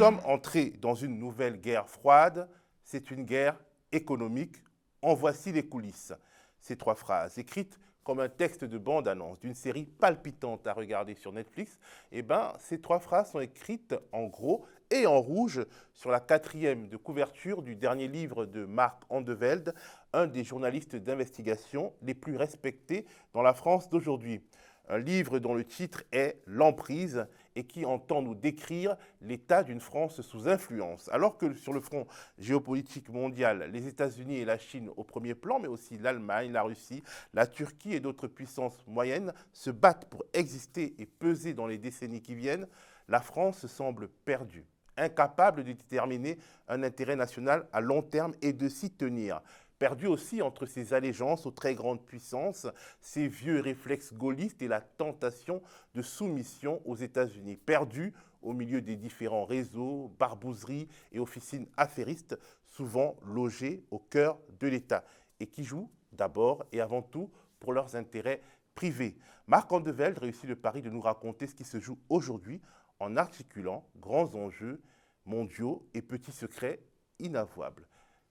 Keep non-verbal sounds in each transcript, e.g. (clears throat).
sommes entrés dans une nouvelle guerre froide. C'est une guerre économique. En voici les coulisses. Ces trois phrases, écrites comme un texte de bande-annonce d'une série palpitante à regarder sur Netflix, eh ben, ces trois phrases sont écrites en gros et en rouge sur la quatrième de couverture du dernier livre de Marc Andevelde, un des journalistes d'investigation les plus respectés dans la France d'aujourd'hui. Un livre dont le titre est L'emprise et qui entend nous décrire l'état d'une France sous influence. Alors que sur le front géopolitique mondial, les États-Unis et la Chine au premier plan, mais aussi l'Allemagne, la Russie, la Turquie et d'autres puissances moyennes se battent pour exister et peser dans les décennies qui viennent, la France semble perdue incapable de déterminer un intérêt national à long terme et de s'y tenir. Perdu aussi entre ses allégeances aux très grandes puissances, ses vieux réflexes gaullistes et la tentation de soumission aux États-Unis. Perdu au milieu des différents réseaux, barbouzeries et officines affairistes, souvent logés au cœur de l'État, et qui jouent d'abord et avant tout pour leurs intérêts privés. Marc Andevelde réussit le pari de nous raconter ce qui se joue aujourd'hui en articulant grands enjeux mondiaux et petits secrets inavouables.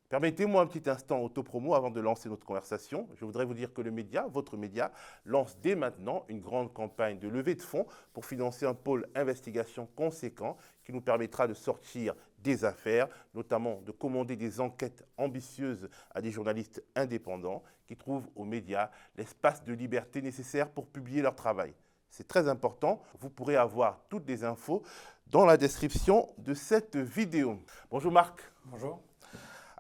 Permettez-moi un petit instant autopromo avant de lancer notre conversation. Je voudrais vous dire que le média, votre média, lance dès maintenant une grande campagne de levée de fonds pour financer un pôle investigation conséquent qui nous permettra de sortir des affaires, notamment de commander des enquêtes ambitieuses à des journalistes indépendants qui trouvent aux médias l'espace de liberté nécessaire pour publier leur travail. C'est très important. Vous pourrez avoir toutes les infos dans la description de cette vidéo. Bonjour Marc. Bonjour.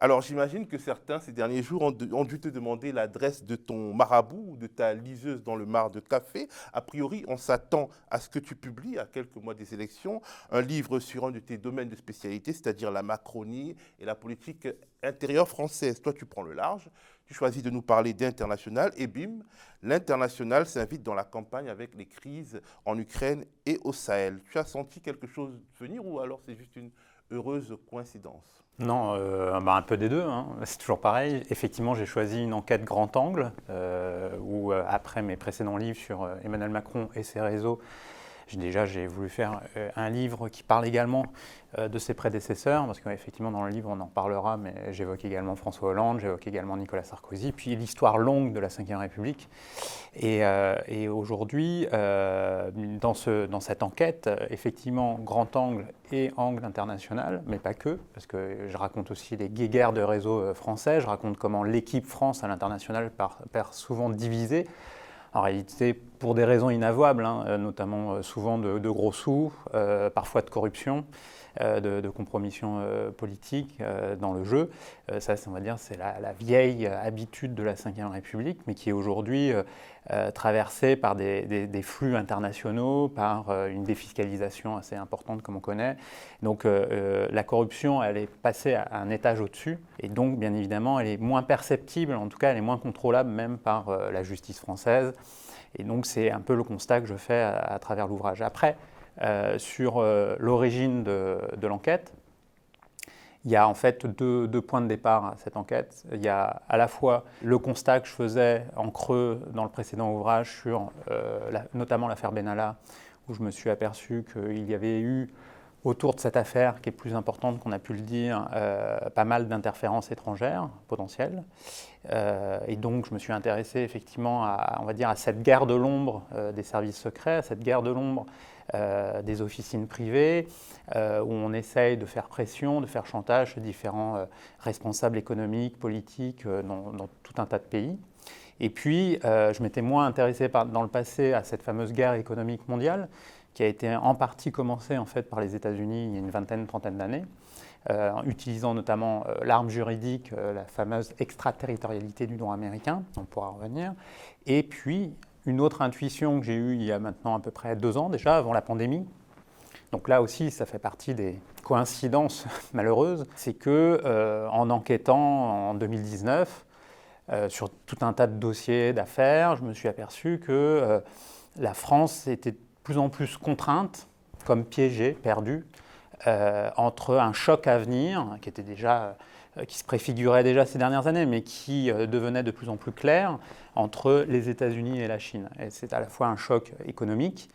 Alors j'imagine que certains ces derniers jours ont, dû te demander l'adresse de ton marabout ou de ta liseuse dans le mar de café. A priori, on s'attend à ce que tu publies, à quelques mois des élections, un livre sur un de tes domaines de spécialité, c'est-à-dire la Macronie et la politique intérieure française. Toi, tu prends le large, tu choisis de nous parler d'international et bim, l'international s'invite dans la campagne avec les crises en Ukraine et au Sahel. Tu as senti quelque chose venir ou alors c'est juste une heureuse coïncidence? Non, euh, bah, un peu des deux, hein. c'est toujours pareil. Effectivement, j'ai choisi une enquête grand angle, euh, où euh, après mes précédents livres sur Emmanuel Macron et ses réseaux, déjà j'ai voulu faire un livre qui parle également de ses prédécesseurs, parce qu'effectivement dans le livre on en parlera, mais j'évoque également François Hollande, j'évoque également Nicolas Sarkozy, puis l'histoire longue de la Ve République. Et, aujourd'hui, dans, dans cette enquête, effectivement, grand angle et angle international, mais pas que, parce que je raconte aussi les guéguerres de réseau euh, français, je raconte comment l'équipe France à l'international perd souvent divisée. En réalité, pour des raisons inavouables, hein, euh, notamment euh, souvent de, gros sous, parfois de corruption. Euh, de, compromission euh, politique euh, dans le jeu. ça, on va dire, c'est la, vieille habitude de la Ve République, mais qui est aujourd'hui traversée par des, flux internationaux, par une défiscalisation assez importante, comme on connaît. Donc la corruption, elle est passée à un étage au-dessus, et donc, bien évidemment, elle est moins perceptible, en tout cas, elle est moins contrôlable même par la justice française. Et donc, c'est un peu le constat que je fais à, à travers l'ouvrage. Après, sur euh, l'origine de, l'enquête. Il y a en fait deux, points de départ à cette enquête. Il y a à la fois le constat que je faisais en creux dans le précédent ouvrage sur euh, notamment l'affaire Benalla, où je me suis aperçu qu'il y avait eu autour de cette affaire, qui est plus importante qu'on a pu le dire, pas mal d'interférences étrangères potentielles. et donc, je me suis intéressé effectivement à, on va dire, à cette guerre de l'ombre des services secrets, à cette guerre de l'ombre euh, des officines privées, euh, où on essaye de faire pression, de faire chantage sur différents euh, responsables économiques, politiques dans, tout un tas de pays. Et puis, je m'étais moins intéressé dans le passé à cette fameuse guerre économique mondiale, qui a été en partie commencée en fait par les États-Unis il y a une vingtaine, trentaine d'années, en utilisant notamment l'arme juridique, la fameuse extraterritorialité du droit américain, on pourra revenir, et puis une autre intuition que j'ai eue il y a maintenant à peu près deux ans déjà, avant la pandémie, donc là aussi, ça fait partie des coïncidences (laughs) malheureuses, c'est que euh, en enquêtant en 2019 euh, sur tout un tas de dossiers d'affaires, je me suis aperçu que euh, la France était de plus en plus contrainte, comme piégée, perdue, entre un choc à venir, qui était déjà qui se préfigurait déjà ces dernières années, mais qui devenait de plus en plus clair entre les États-Unis et la Chine. C'est à la fois un choc économique,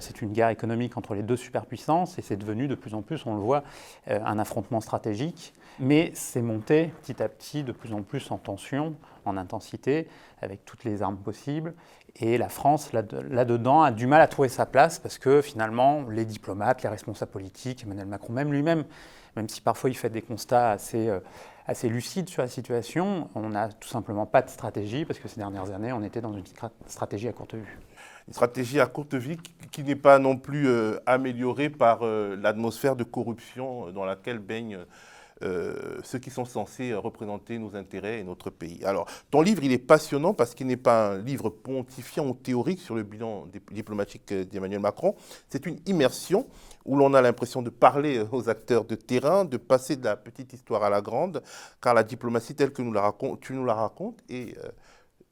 c'est une guerre économique entre les deux superpuissances, et c'est devenu de plus en plus, on le voit, un affrontement stratégique. Mais c'est monté petit à petit de plus en plus en tension, en intensité, avec toutes les armes possibles. Et la France, là-dedans, a du mal à trouver sa place parce que finalement, les diplomates, les responsables politiques, Emmanuel Macron même lui-même, même si parfois il fait des constats assez, euh, lucides sur la situation, on n'a tout simplement pas de stratégie parce que ces dernières années, on était dans une stratégie à courte vue. Une stratégie à courte vue qui, n'est pas non plus euh, améliorée par euh, l'atmosphère de corruption dans laquelle baigne euh, ceux qui sont censés représenter nos intérêts et notre pays. Alors, ton livre, il est passionnant parce qu'il n'est pas un livre pontifiant ou théorique sur le bilan diplomatique d'Emmanuel Macron. C'est une immersion où l'on a l'impression de parler aux acteurs de terrain, de passer de la petite histoire à la grande, car la diplomatie telle que nous la tu nous la racontes est euh,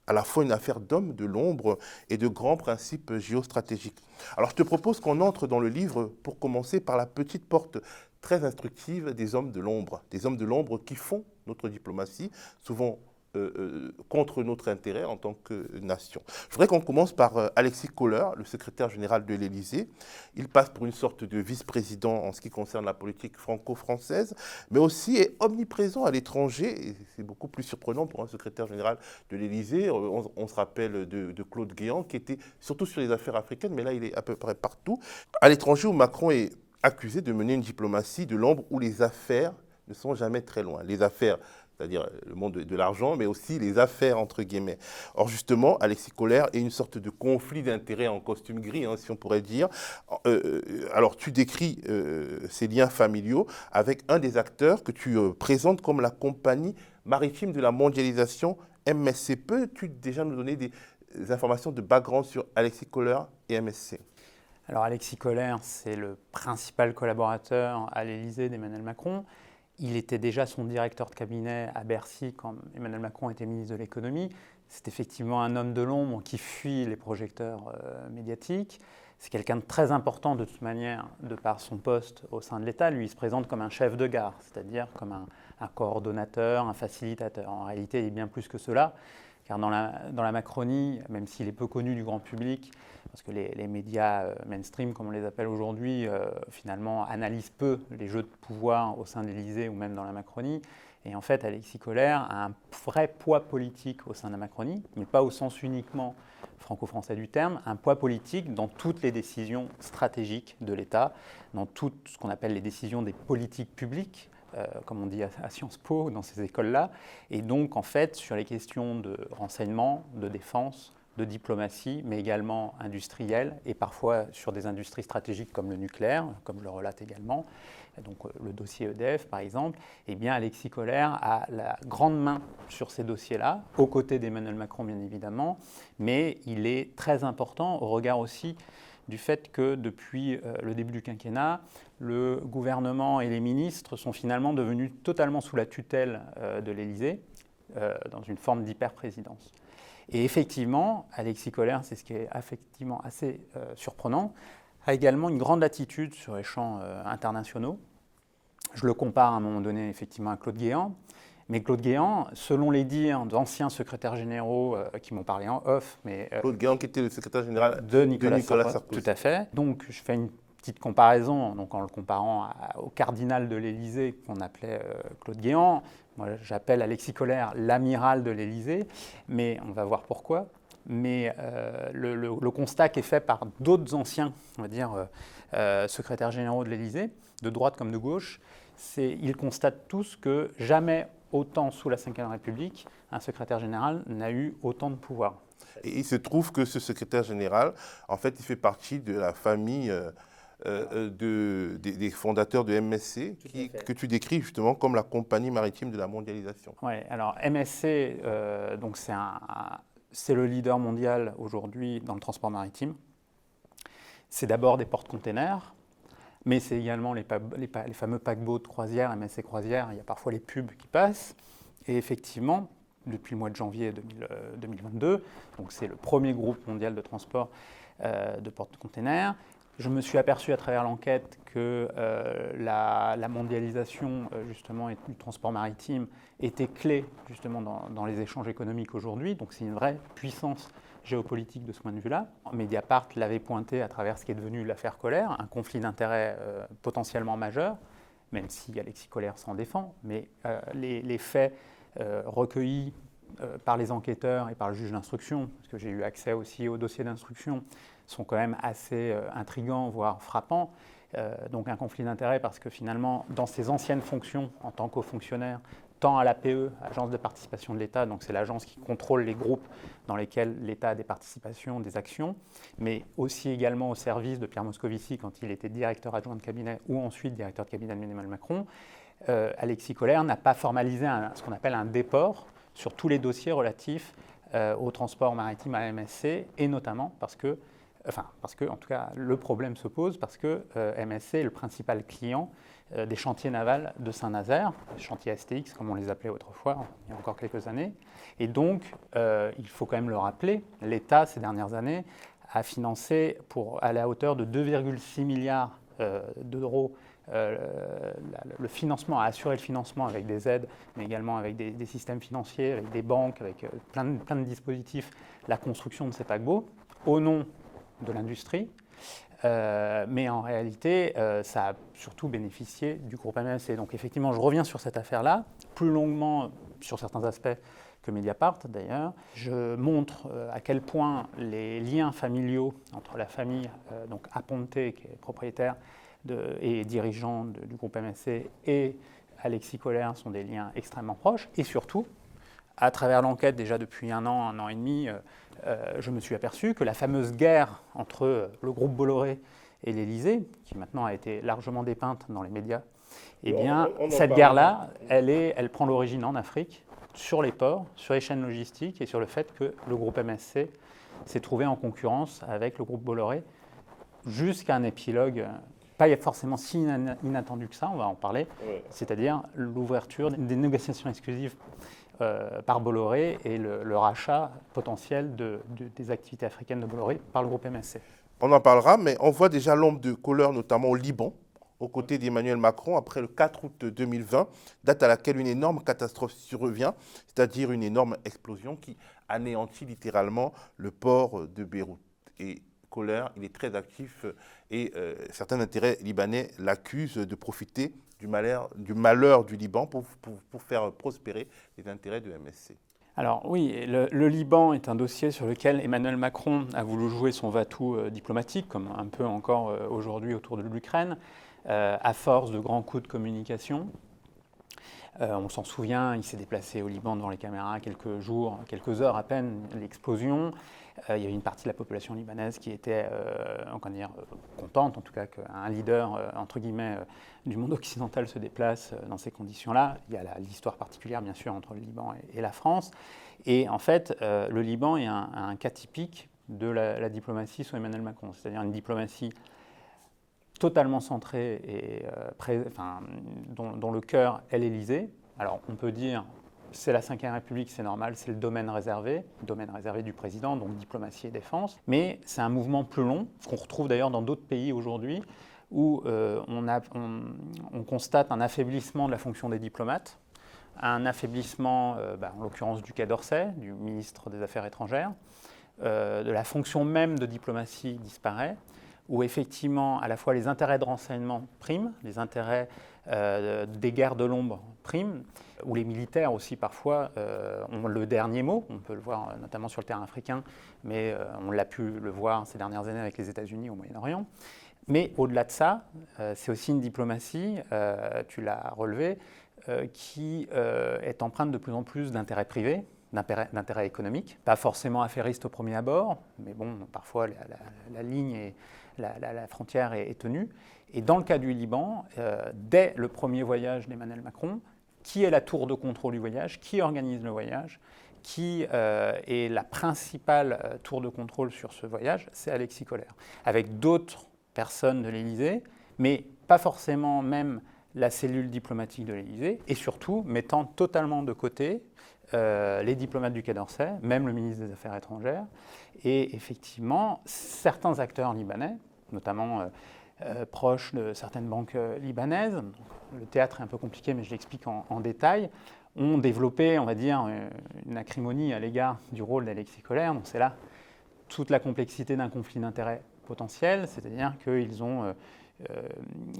à la fois une affaire d'hommes de l'ombre et de grands principes géostratégiques. Alors je te propose qu'on entre dans le livre pour commencer par la petite porte très instructive des hommes de l'ombre, des hommes de l'ombre qui font notre diplomatie, souvent euh, euh, contre notre intérêt en tant que nation. Je voudrais qu'on commence par euh, Alexis Kohler, le secrétaire général de l'Élysée. Il passe pour une sorte de vice-président en ce qui concerne la politique franco-française, mais aussi est omniprésent à l'étranger, c'est beaucoup plus surprenant pour un secrétaire général de l'Élysée. On, se rappelle de, de Claude Guéant, qui était surtout sur les affaires africaines, mais là il est à peu près partout. À l'étranger, où Macron est accusé de mener une diplomatie de l'ombre où les affaires ne sont jamais très loin. Les affaires, c'est-à-dire le monde de, l'argent, mais aussi les affaires, entre guillemets. Or, justement, Alexis Colère est une sorte de conflit d'intérêts en costume gris, hein, si on pourrait dire. Euh, euh, alors, tu décris euh, ces liens familiaux avec un des acteurs que tu présentes comme la compagnie maritime de la mondialisation, MSC. Peux-tu déjà nous donner des, informations de background sur Alexis Kohler et MSC alors Alexis Kohler, c'est le principal collaborateur à l'Élysée d'Emmanuel Macron. Il était déjà son directeur de cabinet à Bercy quand Emmanuel Macron était ministre de l'économie. C'est effectivement un homme de l'ombre qui fuit les projecteurs euh, médiatiques. C'est quelqu'un de très important de toute manière, de par son poste au sein de l'État. Lui, il se présente comme un chef de gare, c'est-à-dire comme un, coordonnateur, un facilitateur. En réalité, il est bien plus que cela, car dans la Macronie, même s'il est peu connu du grand public, parce que les, médias euh, mainstream, comme on les appelle aujourd'hui, euh, finalement analysent peu les jeux de pouvoir au sein de l'Élysée ou même dans la Macronie. Et en fait, Alexis Collère a un vrai poids politique au sein de la Macronie, mais pas au sens uniquement franco-français du terme, un poids politique dans toutes les décisions stratégiques de l'État, dans tout ce qu'on appelle les décisions des politiques publiques, euh, comme on dit à, à Sciences Po, dans ces écoles-là, et donc en fait sur les questions de renseignement, de défense, de diplomatie, mais également industrielle, et parfois sur des industries stratégiques comme le nucléaire, comme le relate également, donc euh, le dossier EDF par exemple, eh bien Alexis Collère a la grande main sur ces dossiers-là, aux côtés d'Emmanuel Macron bien évidemment, mais il est très important au regard aussi du fait que depuis euh, le début du quinquennat, le gouvernement et les ministres sont finalement devenus totalement sous la tutelle euh, de l'Élysée, dans une forme d'hyper-présidence. Et effectivement, Alexis Kohler, c'est ce qui est effectivement assez euh, surprenant, a également une grande attitude sur les champs euh, internationaux. Je le compare à un moment donné effectivement à Claude Guéant. Mais Claude Guéant, selon les dires d'anciens secrétaires généraux euh, qui m'ont parlé en off, mais Claude Guéant qui était le secrétaire général de Nicolas, Sarkozy. Tout à fait. Donc je fais une petite comparaison, donc en le comparant au cardinal de l'Élysée qu'on appelait Claude Guéant. Moi, j'appelle Alexis l'amiral de l'Élysée, mais on va voir pourquoi. Mais euh, le, constat qui est fait par d'autres anciens, on va dire, euh, euh, secrétaires généraux de l'Élysée, de droite comme de gauche, c'est ils constatent tous que jamais autant sous la Ve République, un secrétaire général n'a eu autant de pouvoir. Et il se trouve que ce secrétaire général, en fait, il fait partie de la famille euh, de, des, fondateurs de MSC, que tu décris justement comme la compagnie maritime de la mondialisation. Oui, alors MSC, euh, donc c'est, un, c'est le leader mondial aujourd'hui dans le transport maritime. C'est d'abord des porte-containers, mais c'est également les, les, les, fameux paquebots de croisière, MSC Croisière, il y a parfois les pubs qui passent. Et effectivement, depuis le mois de janvier 2022, donc c'est le premier groupe mondial de transport de porte-containers, Je me suis aperçu à travers l'enquête que euh, la, mondialisation euh, justement du transport maritime était clé justement dans, les échanges économiques aujourd'hui. Donc c'est une vraie puissance géopolitique de ce point de vue-là. Mediapart l'avait pointé à travers ce qui est devenu l'affaire Colère, un conflit d'intérêts euh, potentiellement majeur, même si Alexis Colère s'en défend. Mais les, faits recueillis par les enquêteurs et par le juge d'instruction, parce que j'ai eu accès aussi au dossier d'instruction, sont quand même assez euh, intrigants, voire frappants. Euh, donc un conflit d'intérêts parce que finalement, dans ses anciennes fonctions en tant qu'haut fonctionnaire, tant à l'APE, Agence de participation de l'État, donc c'est l'agence qui contrôle les groupes dans lesquels l'État a des participations, des actions, mais aussi également au service de Pierre Moscovici quand il était directeur adjoint de cabinet ou ensuite directeur de cabinet d'Emmanuel Macron. Euh, Alexis Collère n'a pas formalisé ce qu'on appelle un déport sur tous les dossiers relatifs au transport maritime à MSC, et notamment parce que Enfin, parce que, en tout cas, le problème se pose parce que euh, MSC est le principal client euh, des chantiers navals de Saint-Nazaire, chantiers STX comme on les appelait autrefois, il y a encore quelques années. Et donc, euh, il faut quand même le rappeler, l'État, ces dernières années, a financé pour, à la hauteur de 2,6 milliards d'euros le financement, a assuré le financement avec des aides, mais également avec des, systèmes financiers, avec des banques, avec plein plein de dispositifs, la construction de ces paquebots, au nom de l'industrie. Euh, mais en réalité, euh, ça a surtout bénéficié du groupe MSC. Donc effectivement, je reviens sur cette affaire-là, plus longuement sur certains aspects que Mediapart d'ailleurs. Je montre euh, à quel point les liens familiaux entre la famille, donc Aponte, qui est propriétaire et dirigeant du groupe MSC, et Alexis Colère sont des liens extrêmement proches. Et surtout, à travers l'enquête déjà depuis un an, un an et demi, je me suis aperçu que la fameuse guerre entre le groupe Bolloré et l'Élysée, qui maintenant a été largement dépeinte dans les médias, eh bien, cette guerre-là, elle, elle prend l'origine en Afrique, sur les ports, sur les chaînes logistiques et sur le fait que le groupe MSC s'est trouvé en concurrence avec le groupe Bolloré jusqu'à un épilogue pas forcément si inattendu que ça, on va en parler, c'est-à-dire l'ouverture des négociations exclusives euh, par Bolloré et le, rachat potentiel de, des activités africaines de Bolloré par le groupe MSC. On en parlera, mais on voit déjà l'ombre de couleur, notamment au Liban, aux côtés d'Emmanuel Macron, après le 4 août 2020, date à laquelle une énorme catastrophe survient, c'est-à-dire une énorme explosion qui anéantit littéralement le port de Beyrouth. Il est très actif et euh, certains intérêts libanais l'accusent de profiter du malheur du, Liban pour, faire prospérer les intérêts de MSC. Alors oui, le, Liban est un dossier sur lequel Emmanuel Macron a voulu jouer son va-tout euh, diplomatique, comme un peu encore euh, aujourd'hui autour de l'Ukraine, euh, à force de grands coups de communication. on s'en souvient, il s'est déplacé au Liban devant les caméras quelques jours, quelques heures à peine, l'explosion. Euh, il y avait une partie de la population libanaise qui était euh, dire, contente, en tout cas qu'un leader, euh, entre guillemets, du monde (laughs) occidental se déplace dans ces conditions-là. Il y a l'histoire particulière, bien sûr, entre le Liban et, la France. Et en fait, le Liban est un, cas typique de la, diplomatie sous Emmanuel Macron, c'est-à-dire une diplomatie totalement centrée et dont, dont, le cœur est l'Élysée. Alors on peut dire c'est la Ve République, c'est normal, c'est le domaine réservé, domaine réservé du président, donc diplomatie et défense. Mais c'est un mouvement plus long, qu'on retrouve d'ailleurs dans d'autres pays aujourd'hui, où euh, on, constate un affaiblissement de la fonction des diplomates, un affaiblissement, euh, bah, en l'occurrence du Quai d'Orsay, du ministre des Affaires étrangères, euh, de la fonction même de diplomatie disparaît, où effectivement à la fois les intérêts de renseignement priment, les intérêts des guerres de l'ombre priment, où les militaires aussi parfois euh, ont le dernier mot. On peut le voir euh, notamment sur le terrain africain, mais euh, on l'a pu le voir ces dernières années avec les États-Unis au Moyen-Orient. Mais au-delà de ça, c'est aussi une diplomatie, tu l'as relevé, qui est empreinte de plus en plus d'intérêts privés, d'intérêts économiques, pas forcément affairistes au premier abord, mais bon, parfois la, ligne et la, frontière est, est, tenue. Et dans le cas du Liban, dès le premier voyage d'Emmanuel Macron, qui est la tour de contrôle du voyage, qui organise le voyage, qui euh, est la principale euh, tour de contrôle sur ce voyage, c'est Alexis Colère, avec d'autres personnes de l'Élysée, mais pas forcément même la cellule diplomatique de l'Élysée, et surtout mettant totalement de côté euh, les diplomates du Quai d'Orsay, même le ministre des Affaires étrangères, et effectivement certains acteurs libanais, notamment proche de certaines banques libanaises. le théâtre est un peu compliqué, mais je l'explique en, détail ont développé, on va dire, une acrimonie à l'égard du rôle d'Alexis Colère. Donc c'est là toute la complexité d'un conflit d'intérêts potentiel, c'est-à-dire qu'ils ont,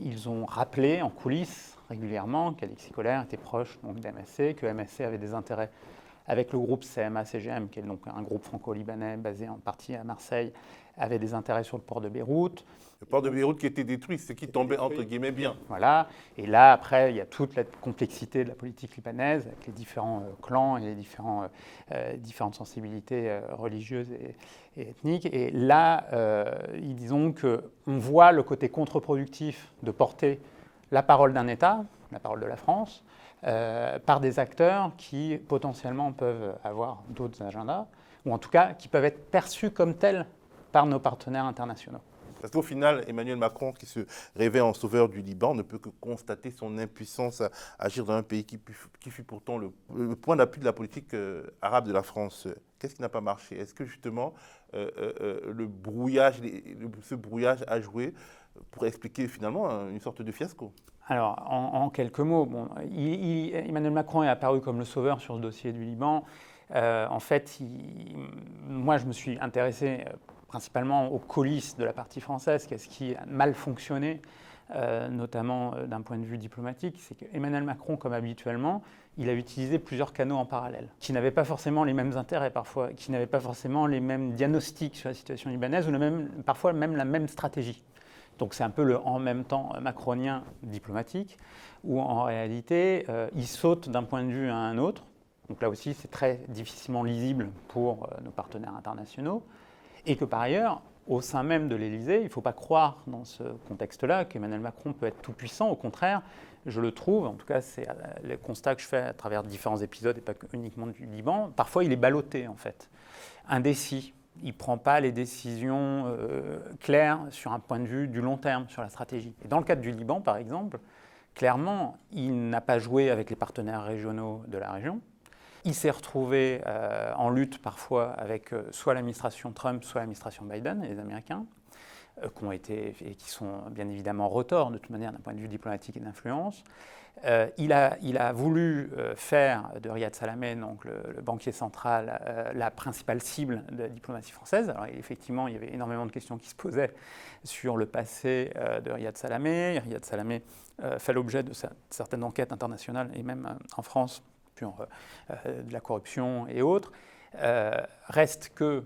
ils ont rappelé en coulisses régulièrement qu'Alexis Colère était proche donc, d'MSC, que MSC avait des intérêts avec le groupe CMA-CGM, qui est donc un groupe franco-libanais basé en partie à Marseille, avait des intérêts sur le port de Beyrouth. Le port de Beyrouth qui était détruit, ce qui tombait entre guillemets bien. Voilà. Et là, après, il y a toute la complexité de la politique libanaise, avec les différents euh, clans et les différents, euh, euh, différentes sensibilités religieuses et, ethniques. Et là, disons qu'on voit le côté contre-productif de porter la parole d'un État, la parole de la France, euh, par des acteurs qui potentiellement peuvent avoir d'autres agendas, ou en tout cas qui peuvent être perçus comme tels par nos partenaires internationaux. Parce qu'au final, Emmanuel Macron, qui se rêvait en sauveur du Liban, ne peut que constater son impuissance à agir dans un pays qui, fut pourtant le, point d'appui de la politique euh, arabe de la France. Qu'est-ce qui n'a pas marché? Est-ce que justement euh, le brouillage, ce brouillage a joué? Pour expliquer finalement une sorte de fiasco alors, en, quelques mots, Emmanuel Macron est apparu comme le sauveur sur ce dossier du Liban. Euh, en fait, moi, je me suis intéressé euh, principalement aux coulisses de la partie française, qu'est-ce qui a mal fonctionné, euh, notamment d'un point de vue diplomatique. C'est qu'Emmanuel Macron, comme habituellement, il a utilisé plusieurs canaux en parallèle, qui n'avaient pas forcément les mêmes intérêts parfois, qui n'avaient pas forcément les mêmes diagnostics sur la situation libanaise, ou même, parfois même la même stratégie. Donc c'est un peu le en même temps macronien diplomatique, où en réalité, euh, il saute d'un point de vue à un autre. Donc là aussi, c'est très difficilement lisible pour euh, nos partenaires internationaux. Et que par ailleurs, au sein même de l'Élysée, il ne faut pas croire dans ce contexte-là qu'Emmanuel Macron peut être tout puissant. Au contraire, je le trouve, en tout cas c'est euh, le constat que je fais à travers différents épisodes et pas uniquement du Liban, parfois il est ballotté en fait, indécis il ne prend pas les décisions euh, claires sur un point de vue du long terme, sur la stratégie. Et dans le cadre du Liban, par exemple, clairement, il n'a pas joué avec les partenaires régionaux de la région. Il s'est retrouvé euh, en lutte parfois avec euh, soit l'administration Trump, soit l'administration Biden, les Américains, qui ont été et qui sont bien évidemment retors de toute manière d'un point de vue diplomatique et d'influence. Euh, il, a, il, a, voulu euh, faire de Riyad Salamé, donc le, banquier central, euh, la principale cible de la diplomatie française. Alors effectivement, il y avait énormément de questions qui se posaient sur le passé de Riyad Salamé. Riyad Salamé fait l'objet de certaines enquêtes internationales et même en France sur de la corruption et autres. Reste que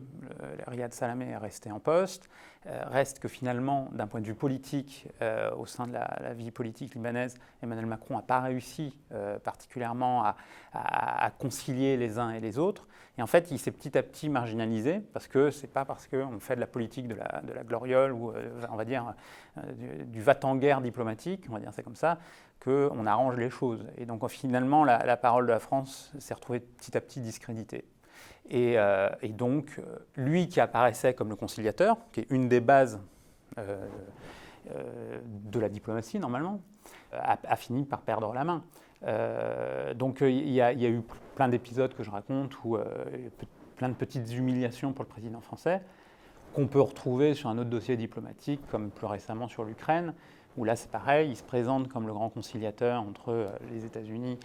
Riyad Salamé est resté en poste. Euh, reste que finalement, d'un point de vue politique, euh, au sein de la, vie politique libanaise, Emmanuel Macron n'a pas réussi euh, particulièrement à, concilier les uns et les autres. Et en fait, il s'est petit à petit marginalisé parce que ce n'est pas parce qu'on fait de la politique de la, gloriole ou, on va dire, du, va-t-en-guerre diplomatique, on va dire c'est comme ça, qu'on arrange les choses. Et donc finalement, la parole de la France s'est retrouvée petit à petit discréditée. Euh, et, donc, euh, lui qui apparaissait comme le conciliateur, qui est une des bases euh, de la diplomatie normalement, a, fini par perdre la main. donc il y, a eu plein d'épisodes que je raconte où plein de petites humiliations pour le président français qu'on peut retrouver sur un autre dossier diplomatique, comme plus récemment sur l'Ukraine, où là c'est pareil, il se présente comme le grand conciliateur entre les États-Unis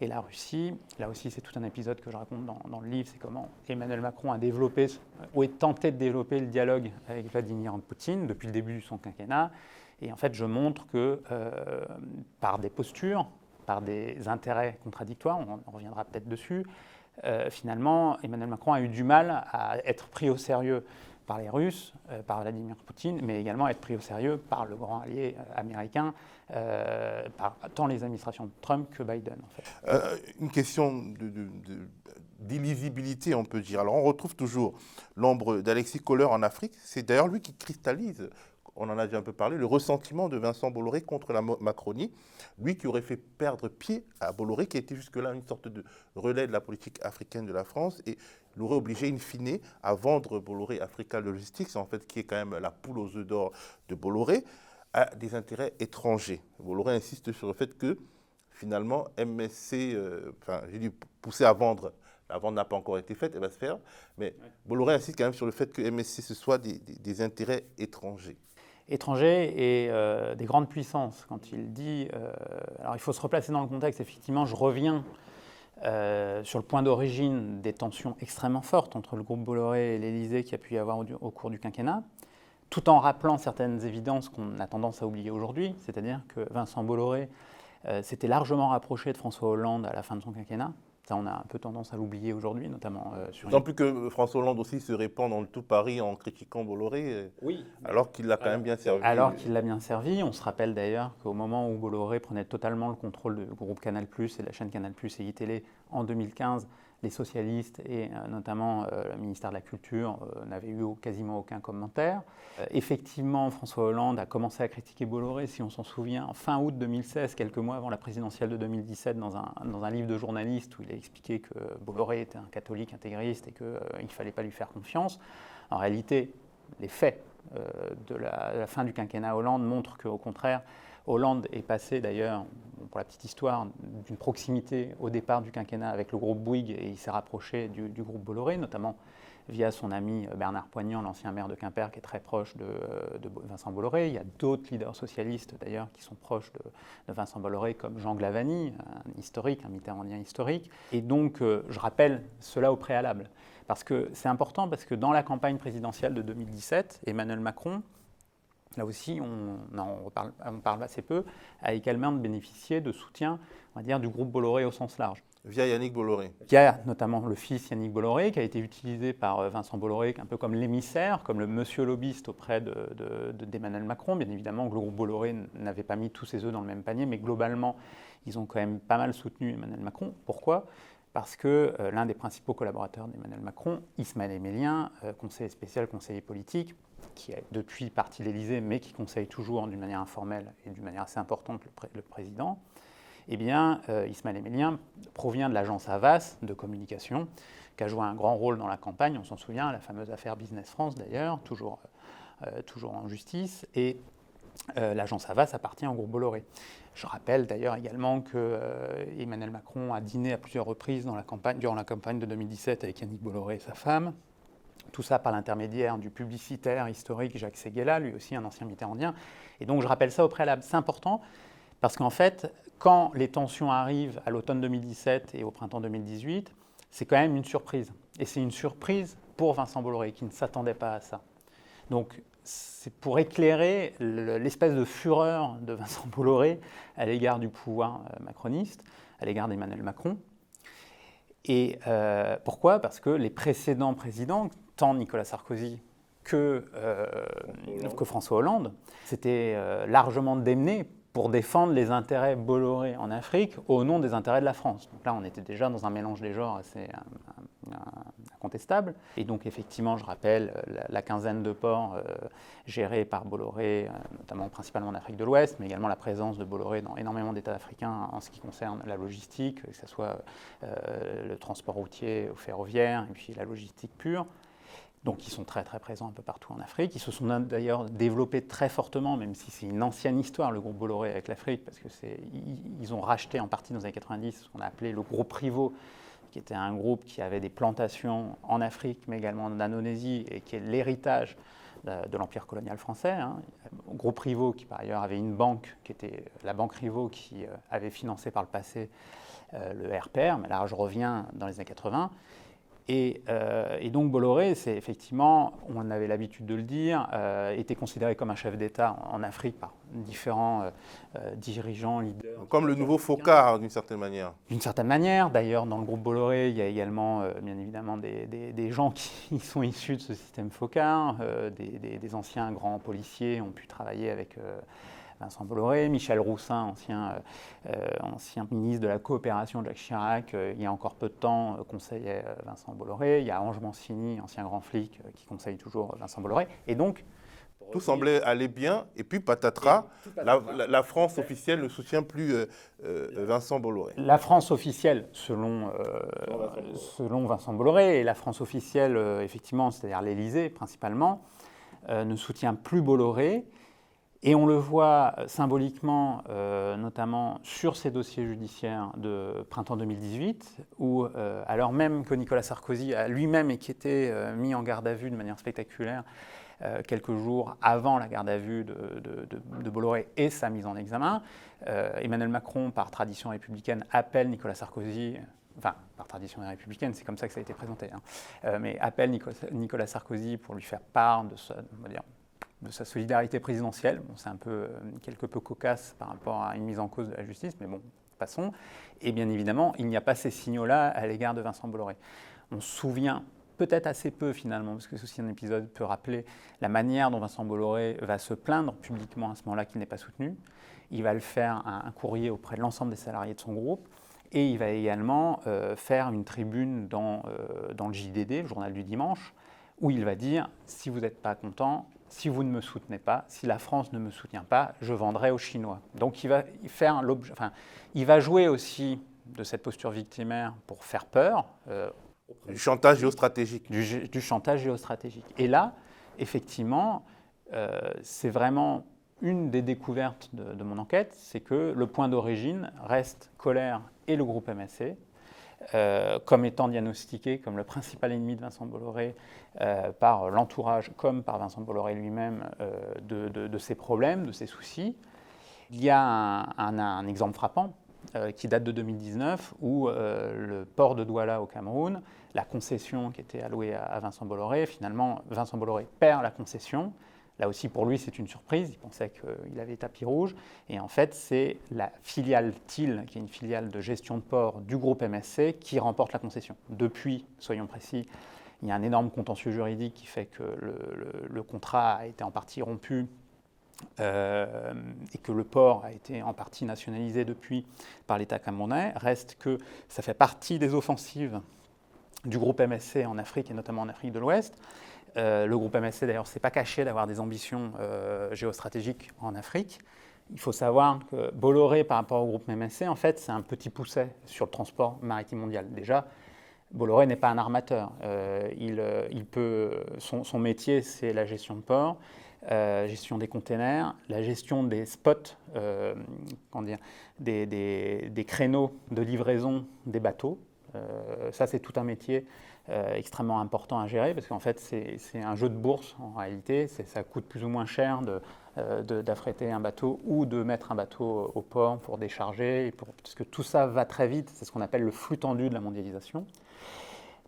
et la Russie. Là aussi, c'est tout un épisode que je raconte dans, le livre, c'est comment Emmanuel Macron a développé, ou est tenté de développer le dialogue avec Vladimir Poutine depuis le début de son quinquennat. Et en fait, je montre que euh, par des postures, par des intérêts contradictoires, on, reviendra peut-être dessus, euh, finalement, Emmanuel Macron a eu du mal à être pris au sérieux par les Russes, euh, par Vladimir Poutine, mais également être pris au sérieux par le grand allié euh, américain, euh, par tant les administrations Trump que Biden. une question d'illisibilité, on peut dire. Alors on retrouve toujours l'ombre d'Alexis Kohler en Afrique. C'est d'ailleurs lui qui cristallise on en a déjà un peu parlé, le ressentiment de Vincent Bolloré contre la Macronie, lui qui aurait fait perdre pied à Bolloré, qui était jusque-là une sorte de relais de la politique africaine de la France, et l'aurait obligé in fine à vendre Bolloré Africa Logistics, en fait, qui est quand même la poule aux œufs d'or de Bolloré, à des intérêts étrangers. Bolloré insiste sur le fait que finalement, MSC, euh, enfin, j'ai dû pousser à vendre la vente n'a pas encore été faite, elle va se faire. Mais Bolloré insiste quand même sur le fait que MSC, ce soit des intérêts étrangers. étrangers et des grandes puissances. Quand il dit, alors il faut se replacer dans le contexte, effectivement, je reviens sur le point d'origine des tensions extrêmement fortes entre le groupe Bolloré et l'Élysée qui a pu y avoir au, cours du quinquennat, tout en rappelant certaines évidences qu'on a tendance à oublier aujourd'hui, c'est-à-dire que Vincent Bolloré s'était largement rapproché de François Hollande à la fin de son quinquennat, on a un peu tendance à l'oublier aujourd'hui, notamment euh, sur. D'autant plus que François Hollande aussi se répand dans le tout Paris en critiquant Bolloré, euh, oui. alors qu'il l'a quand même bien servi. Alors qu'il l'a bien servi. On se rappelle d'ailleurs qu'au moment où Bolloré prenait totalement le contrôle du groupe Canal et de la chaîne Canal et iTélé en 2015, les socialistes et euh, notamment euh, le ministère de la Culture euh, n'avaient eu quasiment aucun commentaire. effectivement, François Hollande a commencé à critiquer Bolloré, si on s'en souvient, en fin août 2016, quelques mois avant la présidentielle de 2017, dans un, dans un livre de journaliste où il a expliqué que Bolloré était un catholique intégriste et qu'il ne fallait pas lui faire confiance. En réalité, les faits de la, de la fin du quinquennat Hollande montrent qu'au contraire, Hollande est passé d'ailleurs, pour la petite histoire, d'une proximité au départ du quinquennat avec le groupe Bouygues et il s'est rapproché du, groupe Bolloré, notamment via son ami Bernard Poignant, l'ancien maire de Quimper, qui est très proche de, Vincent Bolloré. Il y a d'autres leaders socialistes d'ailleurs qui sont proches de, Vincent Bolloré, comme Jean Glavani, un historique, un mitterrandien historique. Et donc, euh, je rappelle cela au préalable, parce que c'est important, parce que dans la campagne présidentielle de 2017, Emmanuel Macron là aussi, on, on, parle, assez peu, a également bénéficié de soutien, on va dire, du groupe Bolloré au sens large. Via Yannick Bolloré. Via notamment le fils Yannick Bolloré, qui a été utilisé par euh, Vincent Bolloré un peu comme l'émissaire, comme le monsieur lobbyiste auprès d'Emmanuel de, Macron. Bien évidemment le groupe Bolloré n'avait pas mis tous ses œufs dans le même panier, mais globalement, ils ont quand même pas mal soutenu Emmanuel Macron. Pourquoi? Parce que euh, l'un des principaux collaborateurs d'Emmanuel Macron, Ismaël Emélien, euh, conseiller spécial, conseiller politique, qui est depuis parti l'Élysée, mais qui conseille toujours d'une manière informelle et d'une manière assez importante le, président, eh bien, euh, Ismaël Emélien provient de l'agence Havas de communication, qui a joué un grand rôle dans la campagne. On s'en souvient, la fameuse affaire Business France d'ailleurs, toujours, toujours en justice. L'agence Havas appartient au groupe Bolloré. Je rappelle d'ailleurs également que euh, Emmanuel Macron a dîné à plusieurs reprises durant la campagne de 2017 avec Yannick Bolloré et sa femme. Tout ça par l'intermédiaire du publicitaire historique Jacques Séguéla, lui aussi un ancien mitterrandien. Et donc je rappelle ça au préalable. C'est important parce qu'en fait, quand les tensions arrivent à l'automne 2017 et au printemps 2018, c'est quand même une surprise. Et c'est une surprise pour Vincent Bolloré qui ne s'attendait pas à ça. Donc c'est pour éclairer l'espèce de fureur de Vincent Bolloré à l'égard du pouvoir euh, macroniste, à l'égard d'Emmanuel Macron. Et euh, pourquoi? Parce que les précédents présidents, tant Nicolas Sarkozy que, euh, que François Hollande, s'étaient largement démenés pour défendre les intérêts Bolloré en Afrique au nom des intérêts de la France. Donc là, on était déjà dans un mélange des genres assez incontestable. Et donc, effectivement, je rappelle la, quinzaine de ports euh, gérés par Bolloré, euh, notamment principalement en Afrique de l'Ouest, mais également la présence de Bolloré dans énormément d'États africains en ce qui concerne la logistique, que ce soit euh, le transport routier ou ferroviaire, et puis la logistique pure donc ils sont très très présents un peu partout en Afrique. Ils se sont d'ailleurs développés très fortement, même si c'est une ancienne histoire, le groupe Bolloré avec l'Afrique, parce que c'est ils ont racheté en partie dans les années 90 ce qu'on a appelé le groupe Privo, qui était un groupe qui avait des plantations en Afrique, mais également en Indonésie, et qui est l'héritage de, l'empire colonial français. Hein. Groupe Rivaud, qui par ailleurs avait une banque, qui était la banque Rivaud, qui euh, avait financé par le passé euh, le RPR, mais là je reviens dans les années 80. Euh, et, donc Bolloré, c'est effectivement, on avait l'habitude de le dire, euh, était considéré comme un chef d'État en Afrique par différents euh, dirigeants, leaders. Comme le nouveau Focard, d'une certaine manière. D'une certaine manière. D'ailleurs, dans le groupe Bolloré, il y a également, bien évidemment, des, gens (laughs) qui sont issus de ce système Focard. Des, des, anciens grands policiers ont pu travailler avec Vincent Bolloré, Michel Roussin, ancien, euh, ancien ministre de la coopération de Jacques Chirac, euh, il y a encore peu de temps, euh, conseillait Vincent Bolloré. Il y a Ange Mancini, ancien grand flic, qui conseille toujours Vincent Bolloré. Et donc, tout semblait aller bien, et puis patatras, la, France officielle ne soutient plus Vincent Bolloré. La France officielle, selon, selon Vincent Bolloré, et la France officielle, effectivement, c'est-à-dire l'Élysée principalement, ne soutient plus Bolloré. Et on le voit euh, symboliquement, euh, notamment sur ces dossiers judiciaires de printemps 2018, où, euh, alors même que Nicolas Sarkozy a lui-même été mis en garde à vue de manière spectaculaire, quelques jours avant la garde à vue de, Bolloré et sa mise en examen. Emmanuel Macron, par tradition républicaine, appelle Nicolas Sarkozy enfin par tradition républicaine, c'est comme ça que ça a été présenté, hein, mais appelle Nicolas, Sarkozy pour lui faire part de sa, dire, de sa solidarité présidentielle. C'est un peu quelque peu cocasse par rapport à une mise en cause de la justice, mais bon, passons. Et bien évidemment, il n'y a pas ces signaux-là à l'égard de Vincent Bolloré. On se souvient peut-être assez peu finalement, parce que aussi un épisode peut rappeler la manière dont Vincent Bolloré va se plaindre publiquement à ce moment-là qu'il n'est pas soutenu. Il va le faire un, courrier auprès de l'ensemble des salariés de son groupe. Et il va également euh, faire une tribune dans, euh, dans le JDD, le journal du dimanche, où il va dire si vous n'êtes pas content, si vous ne me soutenez pas, si la France ne me soutient pas, je vendrai aux Chinois. Donc il va, faire enfin, il va jouer aussi de cette posture victimaire pour faire peur. Euh, du chantage géostratégique. Du, chantage géostratégique. Et là, effectivement, euh, c'est vraiment une des découvertes de, de mon enquête, c'est que le point d'origine reste Colère et le groupe MSC, euh, comme étant diagnostiqué comme le principal ennemi de Vincent Bolloré euh, par l'entourage comme par Vincent Bolloré lui-même euh, de, ses problèmes, de ses soucis. Il y a un, exemple frappant qui date de 2019 où le port de Douala au Cameroun, la concession qui était allouée à Vincent Bolloré, finalement Vincent Bolloré perd la concession Là aussi, pour lui, c'est une surprise. Il pensait qu'il avait tapis rouge. Et en fait, c'est la filiale TIL, qui est une filiale de gestion de port du groupe MSC, qui remporte la concession. Depuis, soyons précis, il y a un énorme contentieux juridique qui fait que le, contrat a été en partie rompu euh, et que le port a été en partie nationalisé depuis par l'État camerounais. Reste que ça fait partie des offensives du groupe MSC en Afrique et notamment en Afrique de l'Ouest. Euh, le groupe MSC, d'ailleurs, s'est pas caché d'avoir des ambitions euh, géostratégiques en Afrique. Il faut savoir que Bolloré, par rapport au groupe MSC, en fait, c'est un petit pousset sur le transport maritime mondial. Déjà, Bolloré n'est pas un armateur. Euh, il, peut, son, métier, c'est la gestion de port, gestion des containers, la gestion des spots, dire, des, des, créneaux de livraison des bateaux. ça, c'est tout un métier euh, extrêmement important à gérer parce qu'en fait c'est un jeu de bourse en réalité, ça coûte plus ou moins cher euh, d'affréter de, un bateau ou de mettre un bateau au port pour décharger, pour, parce que tout ça va très vite, c'est ce qu'on appelle le flux tendu de la mondialisation.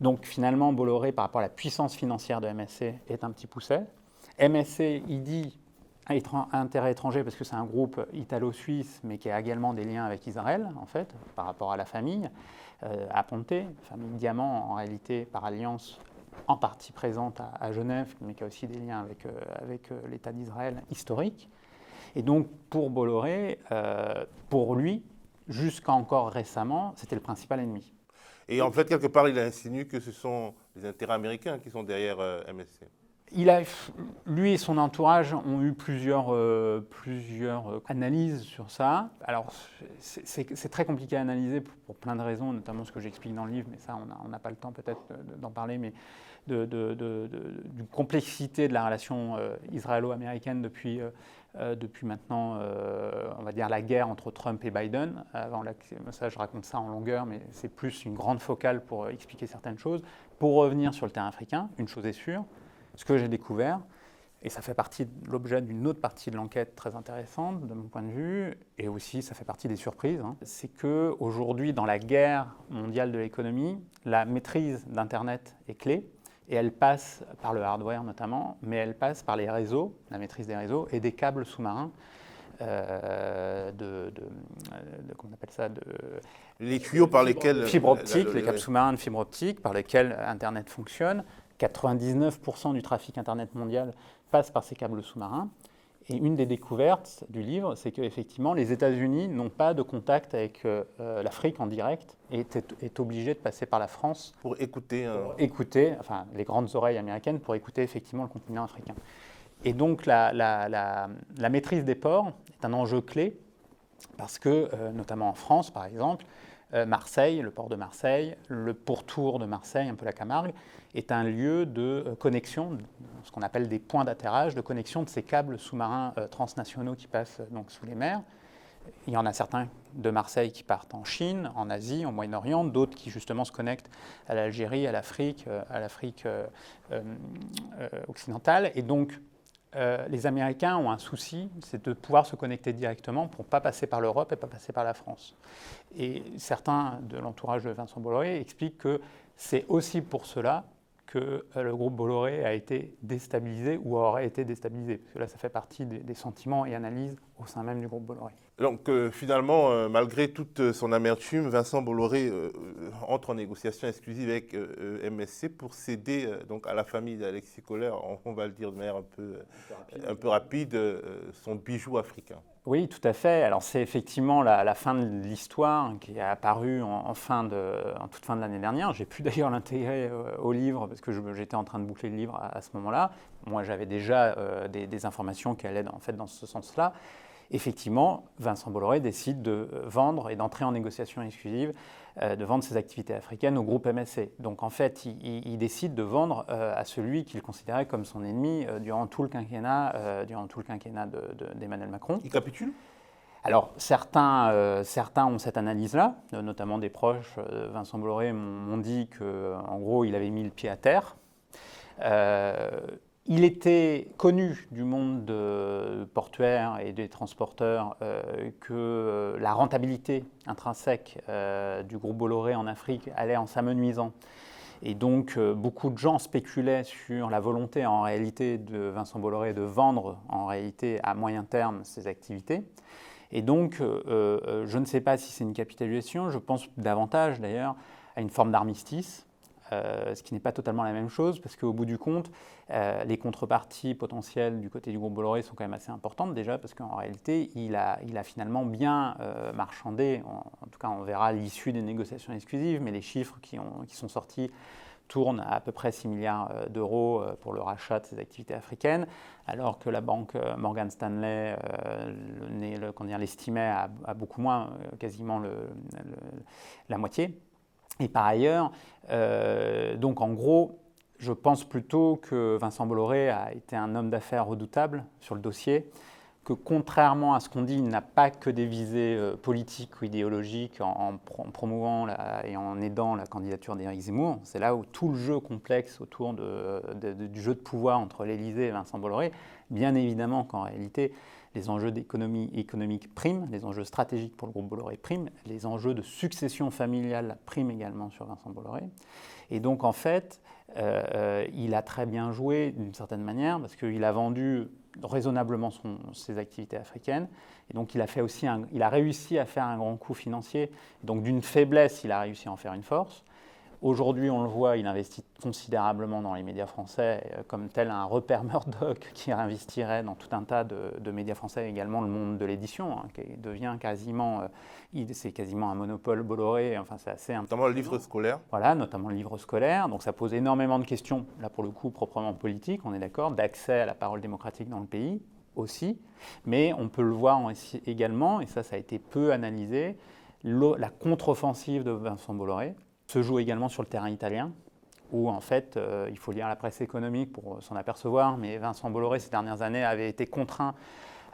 Donc finalement Bolloré par rapport à la puissance financière de MSC est un petit pousset. MSC il dit intérêt étranger parce que c'est un groupe italo-suisse mais qui a également des liens avec Israël en fait par rapport à la famille. Euh, à Ponte, famille Diamant en réalité par alliance en partie présente à, Genève, mais qui a aussi des liens avec, euh, avec euh, l'État d'Israël historique. Et donc pour Bolloré, pour lui, jusqu'à encore récemment, c'était le principal ennemi. Et en fait, quelque part, il a insinué que ce sont les intérêts américains qui sont derrière MSC lui et son entourage ont eu plusieurs, euh, plusieurs euh, analyses sur ça. Alors, c'est très compliqué à analyser pour, plein de raisons, notamment ce que j'explique dans le livre, mais ça, on n'a pas le temps peut-être d'en parler, mais de, d'une complexité de la relation euh, israélo-américaine depuis, depuis maintenant, on va dire, la guerre entre Trump et Biden. Avant ça, je raconte ça en longueur, mais c'est plus une grande focale pour expliquer certaines choses. Pour revenir sur le terrain africain, une chose est sûre, ce que j'ai découvert, et ça fait partie de l'objet d'une autre partie de l'enquête très intéressante de mon point de vue, et aussi ça fait partie des surprises, hein, c'est qu'aujourd'hui, dans la guerre mondiale de l'économie, la maîtrise d'Internet est clé, et elle passe par le hardware notamment, mais elle passe par les réseaux, la maîtrise des réseaux, et des câbles sous-marins. Euh, de, comment on appelle ça de, Les tuyaux par lesquels... Fibre optique, les câbles sous-marins de fibre optique par lesquels Internet fonctionne. 99% du trafic Internet mondial passe par ces câbles sous-marins. Et une des découvertes du livre, c'est qu'effectivement, les États-Unis n'ont pas de contact avec euh, l'Afrique en direct et est, obligé de passer par la France pour écouter, écouter, enfin les grandes oreilles américaines pour écouter effectivement le continent africain. Et donc la, la, maîtrise des ports est un enjeu clé parce que, euh, notamment en France par exemple, euh, Marseille, le port de Marseille, le pourtour de Marseille, un peu la Camargue, est un lieu de euh, connexion, ce qu'on appelle des points d'atterrage, de connexion de ces câbles sous-marins euh, transnationaux qui passent donc sous les mers. il y en a certains de Marseille qui partent en Chine, en Asie, en Moyen-Orient, d'autres qui justement se connectent à l'Algérie, à l'Afrique, euh, à l'Afrique euh, euh, occidentale. Et donc, les Américains ont un souci, c'est de pouvoir se connecter directement pour ne pas passer par l'Europe et pas passer par la France. Et certains de l'entourage de Vincent Bolloré expliquent que c'est aussi pour cela que le groupe Bolloré a été déstabilisé ou aurait été déstabilisé. Parce que là, ça fait partie des sentiments et analyses au sein même du groupe Bolloré. Donc euh, finalement, euh, malgré toute son amertume, Vincent Bolloré euh, entre en négociation exclusive avec MSC pour céder donc à la famille d'Alexis Kohler, on, va le dire de manière un peu, un peu rapide, son bijou africain. Oui, tout à fait. Alors c'est effectivement la, fin de l'histoire qui est apparue en, fin de, en toute fin de l'année dernière. J'ai pu (laughs) d'ailleurs l'intégrer au livre parce que j'étais en train de boucler le livre à, ce moment-là. Moi, j'avais déjà des, des, informations qui allaient en fait dans ce sens-là effectivement, Vincent Bolloré décide de vendre et d'entrer en négociation exclusive, euh, de vendre ses activités africaines au groupe MSC. Donc en fait, il, décide de vendre euh, à celui qu'il considérait comme son ennemi euh, durant tout le quinquennat, durant tout le quinquennat d'Emmanuel Macron. Il capitule? Alors, certains, certains ont cette analyse-là, notamment des proches de Vincent Bolloré m'ont dit qu'en gros, il avait mis le pied à terre. Il était connu du monde portuaire et des transporteurs euh, que euh, la rentabilité intrinsèque euh, du groupe Bolloré en Afrique allait en s'amenuisant. Et donc, beaucoup de gens spéculaient sur la volonté en réalité de Vincent Bolloré de vendre en réalité à moyen terme ses activités. Et donc, je ne sais pas si c'est une capitalisation, je pense davantage d'ailleurs à une forme d'armistice euh, ce qui n'est pas totalement la même chose, parce qu'au bout du compte, euh, les contreparties potentielles du côté du groupe Bolloré sont quand même assez importantes déjà, parce qu'en réalité, il a, finalement bien euh, marchandé, en, tout cas on verra l'issue des négociations exclusives, mais les chiffres qui, ont, qui sont sortis tournent à à peu près 6 milliards d'euros pour le rachat de ces activités africaines, alors que la banque Morgan Stanley l'estimait à, à, beaucoup moins, quasiment le, la moitié. Et par ailleurs, euh, donc en gros, je pense plutôt que Vincent Bolloré a été un homme d'affaires redoutable sur le dossier, que contrairement à ce qu'on dit, il n'a pas que des visées euh, politiques ou idéologiques en, promouvant et en aidant la candidature d'Éric Zemmour. C'est là où tout le jeu complexe autour du jeu de pouvoir entre l'Élysée et Vincent Bolloré, bien évidemment qu'en réalité, les enjeux d'économie économique priment, les enjeux stratégiques pour le groupe Bolloré priment, les enjeux de succession familiale priment également sur Vincent Bolloré. Et donc en fait, euh, euh, il a très bien joué d'une certaine manière parce qu'il a vendu raisonnablement ses activités africaines. Et donc il a, fait aussi il a réussi à faire un grand coup financier. Donc d'une faiblesse, il a réussi à en faire une force. Aujourd'hui, on le voit, il investit considérablement dans les médias français, euh, comme tel un repère (laughs) Murdoch qui investirait dans tout un tas de, médias français, également le monde de l'édition, hein, qui devient quasiment, euh, c'est quasiment un monopole Bolloré. Enfin, c'est assez. Notamment le livre scolaire. Voilà, notamment le livre scolaire. Donc, ça pose énormément de questions, là pour le coup proprement politiques, on est d'accord, d'accès à la parole démocratique dans le pays aussi. Mais on peut le voir également, et ça, ça a été peu analysé, la contre-offensive de Vincent Bolloré se joue également sur le terrain italien, où en fait, euh, il faut lire la presse économique pour s'en apercevoir, mais Vincent Bolloré ces dernières années avait été contraint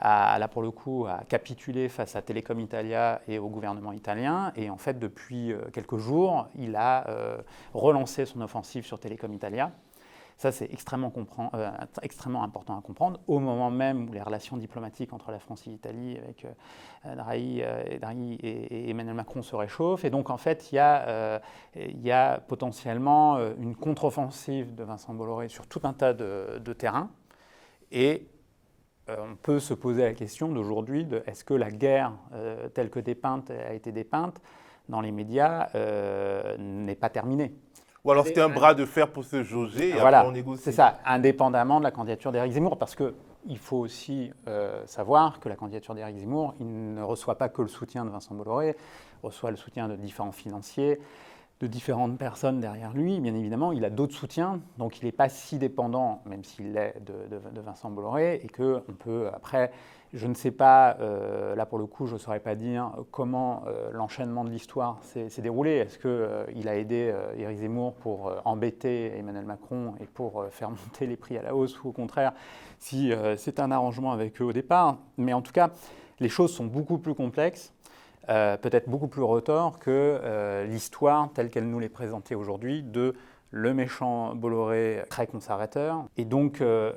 à, là pour le coup, à capituler face à Telecom Italia et au gouvernement italien. Et en fait, depuis euh, quelques jours, il a euh, relancé son offensive sur Telecom Italia ça, c'est extrêmement, euh, extrêmement, important à comprendre au moment même où les relations diplomatiques entre la France et l'Italie avec euh, Draghi, euh, et, Emmanuel Macron se réchauffent. Et donc, en fait, il y a, a potentiellement une contre-offensive de Vincent Bolloré sur tout un tas de, de terrains. Et on peut se poser la question d'aujourd'hui de est-ce que la guerre telle que dépeinte a été dépeinte dans les médias n'est pas terminée? Ou alors c'était un bras de fer pour se jauger et voilà, C'est ça, indépendamment de la candidature d'Éric Zemmour, parce qu'il faut aussi euh, savoir que la candidature d'Éric Zemmour, il ne reçoit pas que le soutien de Vincent Bolloré, il reçoit le soutien de différents financiers, de différentes personnes derrière lui. Bien évidemment, il a d'autres soutiens, donc il n'est pas si dépendant, même s'il l'est, de, Vincent Bolloré, et qu'on peut après je ne sais pas, euh, là pour le coup, je ne saurais pas dire comment euh, l'enchaînement de l'histoire s'est déroulé. Est-ce qu'il euh, a aidé Éric Zemmour pour embêter Emmanuel Macron et pour faire monter les prix à la hausse, ou au contraire, si c'est un arrangement avec eux au départ? Mais en tout cas, les choses sont beaucoup plus complexes, peut-être beaucoup plus retors que l'histoire telle qu'elle nous l'est présentée aujourd'hui le méchant Bolloré très conservateur, et donc euh,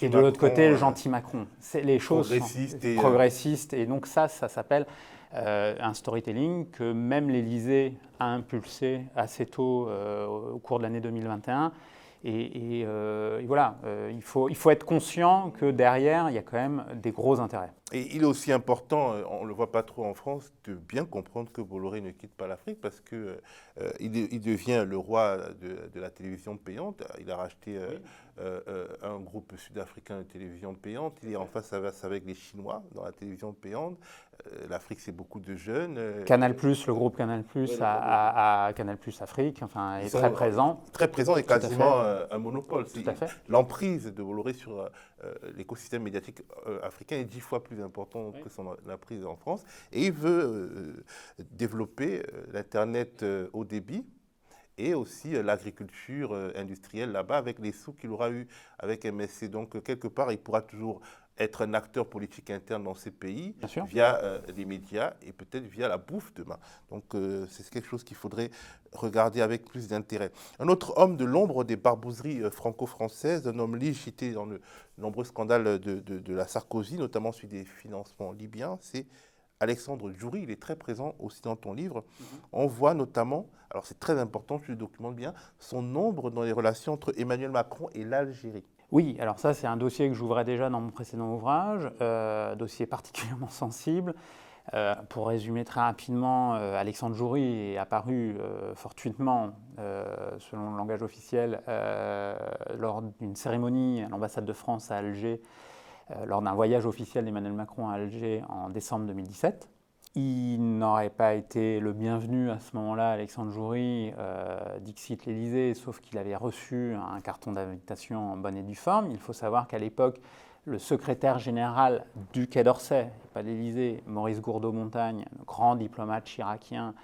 et de l'autre côté le gentil Macron. C'est les choses progressistes, et, progressistes, et donc ça, ça s'appelle un storytelling que même l'Élysée a impulsé assez tôt au cours de l'année 2021 euh, et, voilà, euh, il, faut, il faut être conscient que derrière, il y a quand même des gros intérêts. Et il est aussi important, euh, on ne le voit pas trop en France, de bien comprendre que Bolloré ne quitte pas l'Afrique parce qu'il il devient le roi de, la télévision payante. Il a racheté un groupe sud-africain de télévision payante. Il est en face à face avec les Chinois dans la télévision payante. L'Afrique, c'est beaucoup de jeunes. Canal le groupe Canal à, Canal Afrique, enfin, est très présent. Très présent et quasiment un monopole. L'emprise de Bolloré sur euh, l'écosystème médiatique euh, africain est dix fois plus importante que son emprise en France. Et il veut euh, développer l'Internet haut débit et aussi l'agriculture industrielle là-bas avec les sous qu'il aura eu avec MSC. Donc, quelque part, il pourra toujours être un acteur politique interne dans ces pays via euh, les médias et peut-être via la bouffe demain. Donc euh, c'est quelque chose qu'il faudrait regarder avec plus d'intérêt. Un autre homme de l'ombre des barbouzeries euh, franco-françaises, un homme lié dans de nombreux scandales de, de, la Sarkozy, notamment celui des financements libyens, c'est Alexandre Djouri, il est très présent aussi dans ton livre. Mm-hmm. On voit notamment, alors c'est très important, tu le documentes bien, son nombre dans les relations entre Emmanuel Macron et l'Algérie. Oui, alors ça c'est un dossier que j'ouvrais déjà dans mon précédent ouvrage, euh, dossier particulièrement (laughs) sensible. Euh, pour résumer très rapidement, euh, Alexandre Joury est apparu fortuitement, selon le langage officiel, lors d'une cérémonie à l'ambassade de France à Alger, lors d'un voyage officiel d'Emmanuel Macron à Alger en décembre 2017. Il n'aurait pas été le bienvenu à ce moment-là, Alexandre Joury, euh, Dixit sauf qu'il avait reçu un carton d'invitation en bonne et due forme. Il faut savoir qu'à l'époque, le secrétaire général du Quai d'Orsay, pas l'Élysée, Maurice Gourdeau-Montagne, grand diplomate chiracien,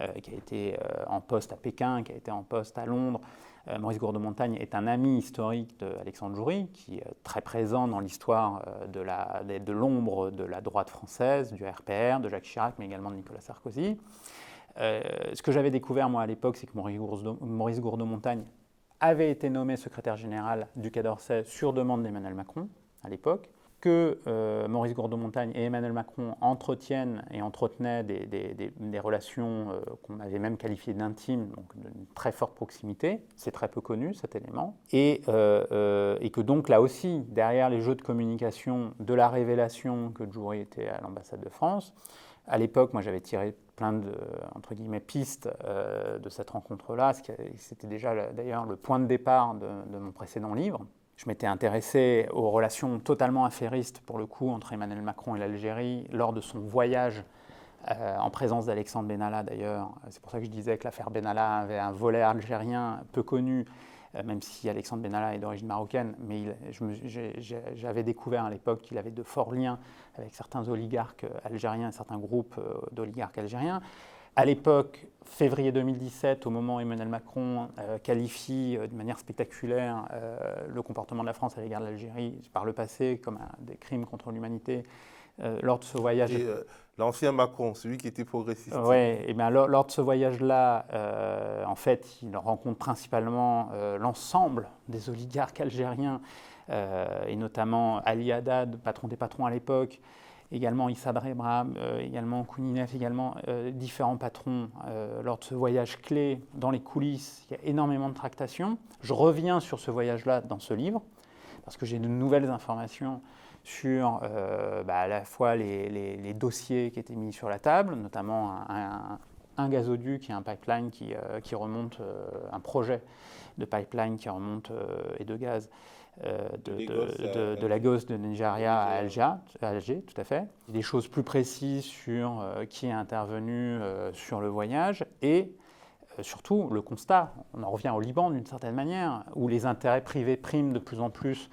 euh, qui a été euh, en poste à Pékin, qui a été en poste à Londres, Maurice Gourde-Montagne est un ami historique d'Alexandre Joury, qui est très présent dans l'histoire euh, de l'ombre de, la droite française, du RPR, de Jacques Chirac, mais également de Nicolas Sarkozy. Euh, ce que j'avais découvert, moi, à l'époque, c'est que Maurice Gourde-Montagne avait été nommé secrétaire général du Quai d'Orsay sur demande d'Emmanuel Macron, à l'époque que euh, Maurice Gourdeau-Montagne et Emmanuel Macron entretiennent et entretenaient des, relations euh, qu'on avait même qualifiées d'intimes, donc d'une très forte proximité. C'est très peu connu cet élément. Et, euh, que donc là aussi, derrière les jeux de communication de la révélation que Djoury était à l'ambassade de France, à l'époque, moi j'avais tiré plein de entre guillemets, pistes de cette rencontre-là, c'était déjà d'ailleurs le point de départ de mon précédent livre. Je m'étais intéressé aux relations totalement affairistes, pour le coup, entre Emmanuel Macron et l'Algérie lors de son voyage euh, en présence d'Alexandre Benalla d'ailleurs. C'est pour ça que je disais que l'affaire Benalla avait un volet algérien peu connu, euh, même si Alexandre Benalla est d'origine marocaine, mais j'avais découvert à l'époque qu'il avait de forts liens avec certains oligarques algériens, certains groupes euh, d'oligarques algériens. À l'époque, février 2017, au moment où Emmanuel Macron euh, qualifie euh, de manière spectaculaire euh, le comportement de la France à l'égard de l'Algérie par le passé comme un, des crimes contre l'humanité, lors de ce voyage. L'ancien Macron, celui qui était progressiste. Oui, et bien lors, lors, de ce voyage-là, en fait, il rencontre principalement l'ensemble des oligarques algériens, et notamment Ali Haddad, patron des patrons à l'époque, également Issa Drebra, euh, également Kouninef, également euh, différents patrons euh, lors de ce voyage clé dans les coulisses. Il y a énormément de tractations. Je reviens sur ce voyage-là dans ce livre, parce que j'ai de nouvelles informations sur bah, à la fois les, dossiers qui étaient mis sur la table, notamment un, un, gazoduc et un pipeline qui remonte, un projet de pipeline qui remonte et de gaz euh, de, la gosse de Nigeria à Alger, tout à fait. Des choses plus précises sur euh, qui est intervenu euh, sur le voyage et surtout le constat, on en revient au Liban d'une certaine manière, où les intérêts privés priment de plus en plus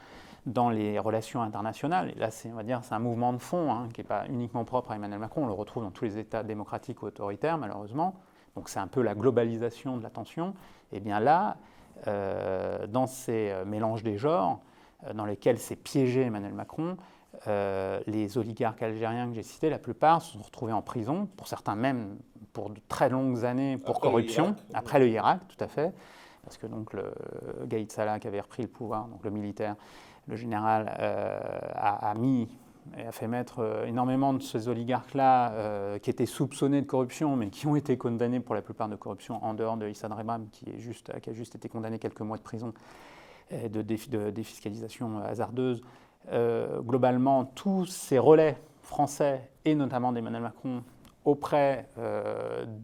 dans les relations internationales. Et là, c'est, on va dire, c'est un mouvement de fond hein, qui n'est pas uniquement propre à Emmanuel Macron, on le retrouve dans tous les États démocratiques ou autoritaires, malheureusement. Donc c'est un peu la globalisation de l'attention. Et bien là, dans ces euh, mélanges des genres, euh, dans lesquels s'est piégé Emmanuel Macron, les oligarques algériens que j'ai cités, la plupart se sont retrouvés en prison, pour certains même pour de très longues années pour corruption, après le Irak, tout à fait, parce que donc le Gaïd Salah qui avait repris le pouvoir, donc le militaire, le général, a, a, mis et a fait mettre euh, énormément de ces oligarques-là euh, qui étaient soupçonnés de corruption, mais qui ont été condamnés pour la plupart de corruption en dehors de Issad Rebam, qui, a juste été condamné quelques mois de prison et de, de défiscalisation hasardeuse. Euh, globalement, tous ces relais français, et notamment d'Emmanuel Macron, auprès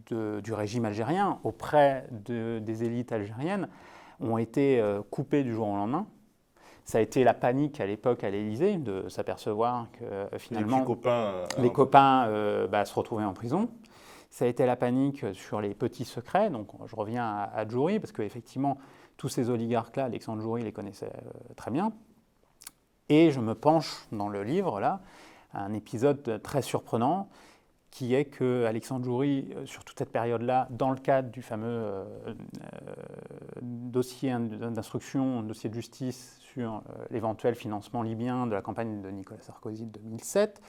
du régime algérien, auprès des élites algériennes, ont été coupés du jour au lendemain ça a été la panique à l'époque à l'Élysée de s'apercevoir que euh, finalement les copains, les euh, copains euh, bah, se retrouvaient en prison. Ça a été la panique sur les petits secrets. Donc je reviens à, à Djouri, parce qu'effectivement, tous ces oligarques-là, Alexandre Djouri les connaissait très bien. Et je me penche dans le livre, là, à un épisode très surprenant qui est que Alexandre Djouri, sur toute cette période-là, dans le cadre du fameux dossier d'instruction, dossier de justice sur euh, l'éventuel financement libyen de la campagne de Nicolas Sarkozy de 2007.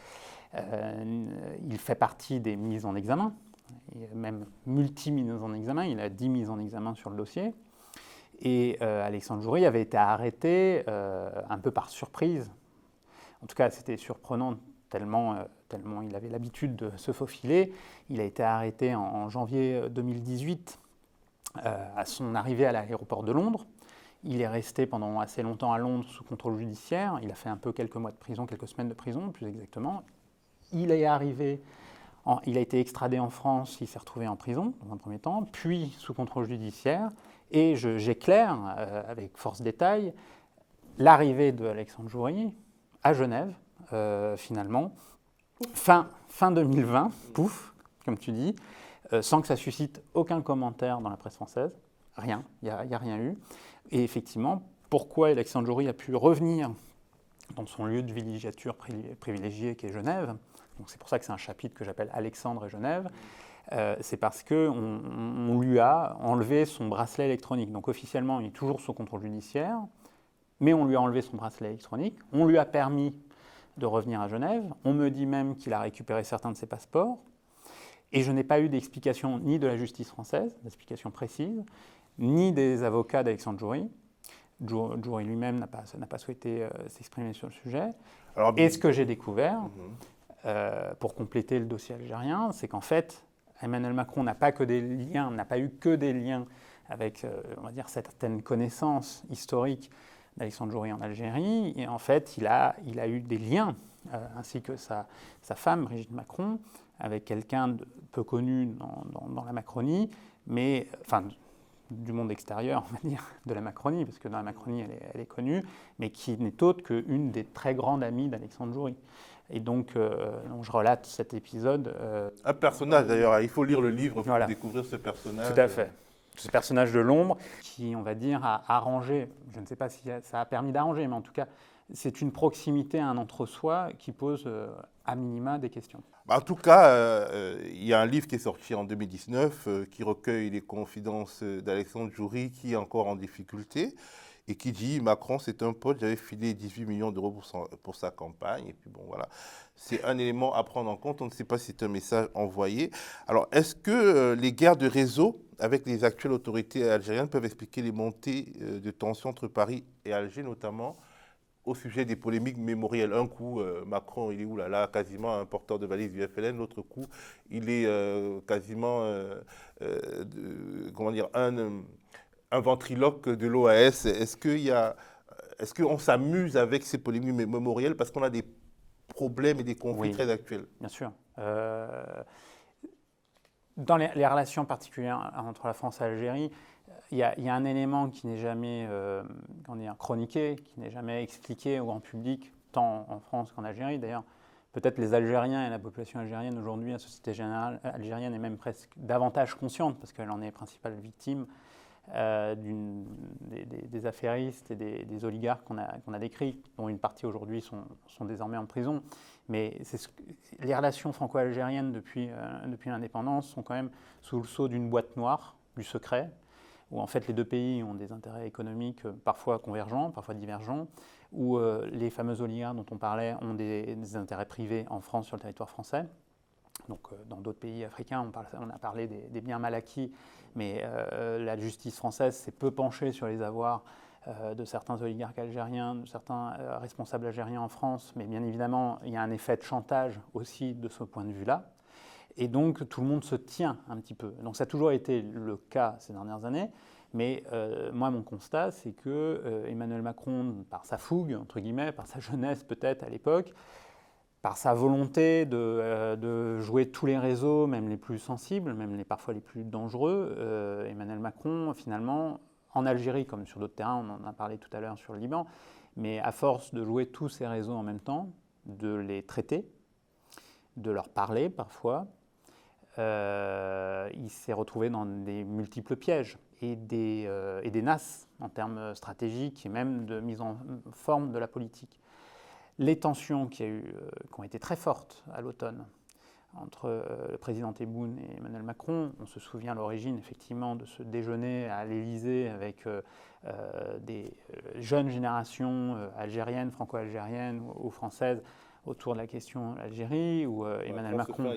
Euh, il fait partie des mises en examen, même multi-mises en examen, il a 10 mises en examen sur le dossier. Et euh, Alexandre Joury avait été arrêté un peu par surprise. En tout cas, c'était surprenant tellement, tellement il avait l'habitude de se faufiler. Il a été arrêté en janvier 2018 à son arrivée à l'aéroport de Londres. Il est resté pendant assez longtemps à Londres sous contrôle judiciaire. Il a fait un peu quelques mois de prison, quelques semaines de prison, plus exactement. Il est arrivé, il a été extradé en France, il s'est retrouvé en prison dans un premier temps, puis sous contrôle judiciaire. Et j'éclaire euh, avec force détail l'arrivée de Alexandre Joury à Genève, euh, finalement, fin, fin 2020, pouf, comme tu dis, euh, sans que ça suscite aucun commentaire dans la presse française. Rien, il n'y a, rien eu. Et effectivement, pourquoi Alexandre Jory a pu revenir dans son lieu de villégiature privilégié qui est Genève, c'est pour ça que c'est un chapitre que j'appelle Alexandre et Genève, euh, c'est parce qu'on on lui a enlevé son bracelet électronique. Donc officiellement, il est toujours sous contrôle judiciaire, mais on lui a enlevé son bracelet électronique, on lui a permis de revenir à Genève, on me dit même qu'il a récupéré certains de ses passeports, et je n'ai pas eu d'explication ni de la justice française, d'explication précise, ni des avocats d'Alexandre Joury. Joury lui-même n'a pas, pas, souhaité euh, s'exprimer sur le sujet. et ce que j'ai découvert, mhm. euh, pour compléter le dossier algérien, c'est qu'en fait, Emmanuel Macron n'a pas que des liens, n'a pas eu que des liens avec, euh, on va dire, certaines connaissances historiques d'Alexandre Joury en Algérie. Et en fait, il a, il a eu des liens, ainsi que sa, sa, femme, Brigitte Macron, avec quelqu'un peu connu dans, dans, dans, la Macronie, mais, enfin, du monde extérieur, on va dire, (laughs) de la Macronie, parce que dans la Macronie, elle est, connue, mais qui n'est autre qu'une des très grandes amies d'Alexandre Joury. Et donc, euh, je relate cet épisode. Euh, un personnage d'ailleurs, il faut lire le livre pour découvrir ce personnage. Tout à fait. Ce personnage de l'ombre qui, on va dire, a arrangé, je ne sais pas si ça a permis d'arranger, mais en tout cas, c'est une proximité un entre-soi qui pose euh, à minima des questions. Bah, en tout cas, euh, euh, il y a un livre qui est sorti en 2019 euh, qui recueille les confidences d'Alexandre Joury qui est encore en difficulté et qui dit Macron, c'est un pote, j'avais filé 18 millions d'euros pour, sa campagne. Et puis bon, voilà. C'est un élément à prendre en compte. On ne sait pas si c'est un message envoyé. Alors, est-ce que les guerres de réseau avec les actuelles autorités algériennes peuvent expliquer les montées de tensions entre Paris et Alger, notamment au sujet des polémiques mémorielles. Un coup, euh, Macron, il est où là, là Quasiment un porteur de valise du FLN. L'autre coup, il est euh, quasiment, euh, comment dire, un, un ventriloque de l'OAS. Est-ce qu'il y a, est-ce qu'on s'amuse avec ces polémiques mémorielles parce qu'on a des problèmes et des conflits très actuels? Bien sûr. dans les, les, relations particulières entre la France et l'Algérie, il y, a, un élément qui n'est jamais euh, chroniqué, qui n'est jamais expliqué au grand public, tant en France qu'en Algérie. D'ailleurs, peut-être les Algériens et la population algérienne aujourd'hui, la société générale algérienne est même presque davantage consciente, parce qu'elle en est principale victime, euh, des, affairistes et des, oligarques qu'on a, décrits, dont une partie aujourd'hui sont, désormais en prison. Mais les relations franco-algériennes euh, depuis l'indépendance sont quand même sous le sceau d'une boîte noire, du secret, où en fait les deux pays ont des intérêts économiques euh, parfois convergents, parfois divergents, où les fameux oligarques dont on parlait ont des, intérêts privés en France, sur le territoire français. Donc, dans d'autres pays africains, on, a parlé des, biens mal acquis, mais la justice française s'est peu penchée sur les avoirs de certains oligarques algériens, de certains responsables algériens en France, mais bien évidemment, il y a un effet de chantage aussi de ce point de vue-là. Et donc, tout le monde se tient un petit peu. Donc, ça a toujours été le cas ces dernières années. Mais euh, moi, mon constat, c'est que euh, Emmanuel Macron, par sa fougue, entre guillemets, par sa jeunesse peut-être à l'époque, par sa volonté de, euh, de, jouer tous les réseaux, même les plus sensibles, même les, parfois les plus dangereux, Emmanuel Macron, finalement, en Algérie comme sur d'autres terrains, on en a parlé tout à l'heure sur le Liban, mais à force de jouer tous ces réseaux en même temps, de les traiter, de leur parler parfois, euh, il s'est retrouvé dans des multiples pièges et des, euh, et des nasses en termes stratégiques et même de mise en forme de la politique. Les tensions qui, euh, ont été très fortes à l'automne entre le président Tebboune et Emmanuel Macron. On se souvient à l'origine effectivement de ce déjeuner à l'Élysée avec des jeunes générations algériennes, franco-algériennes ou françaises autour de la question Algérie, où euh, Emmanuel Macron,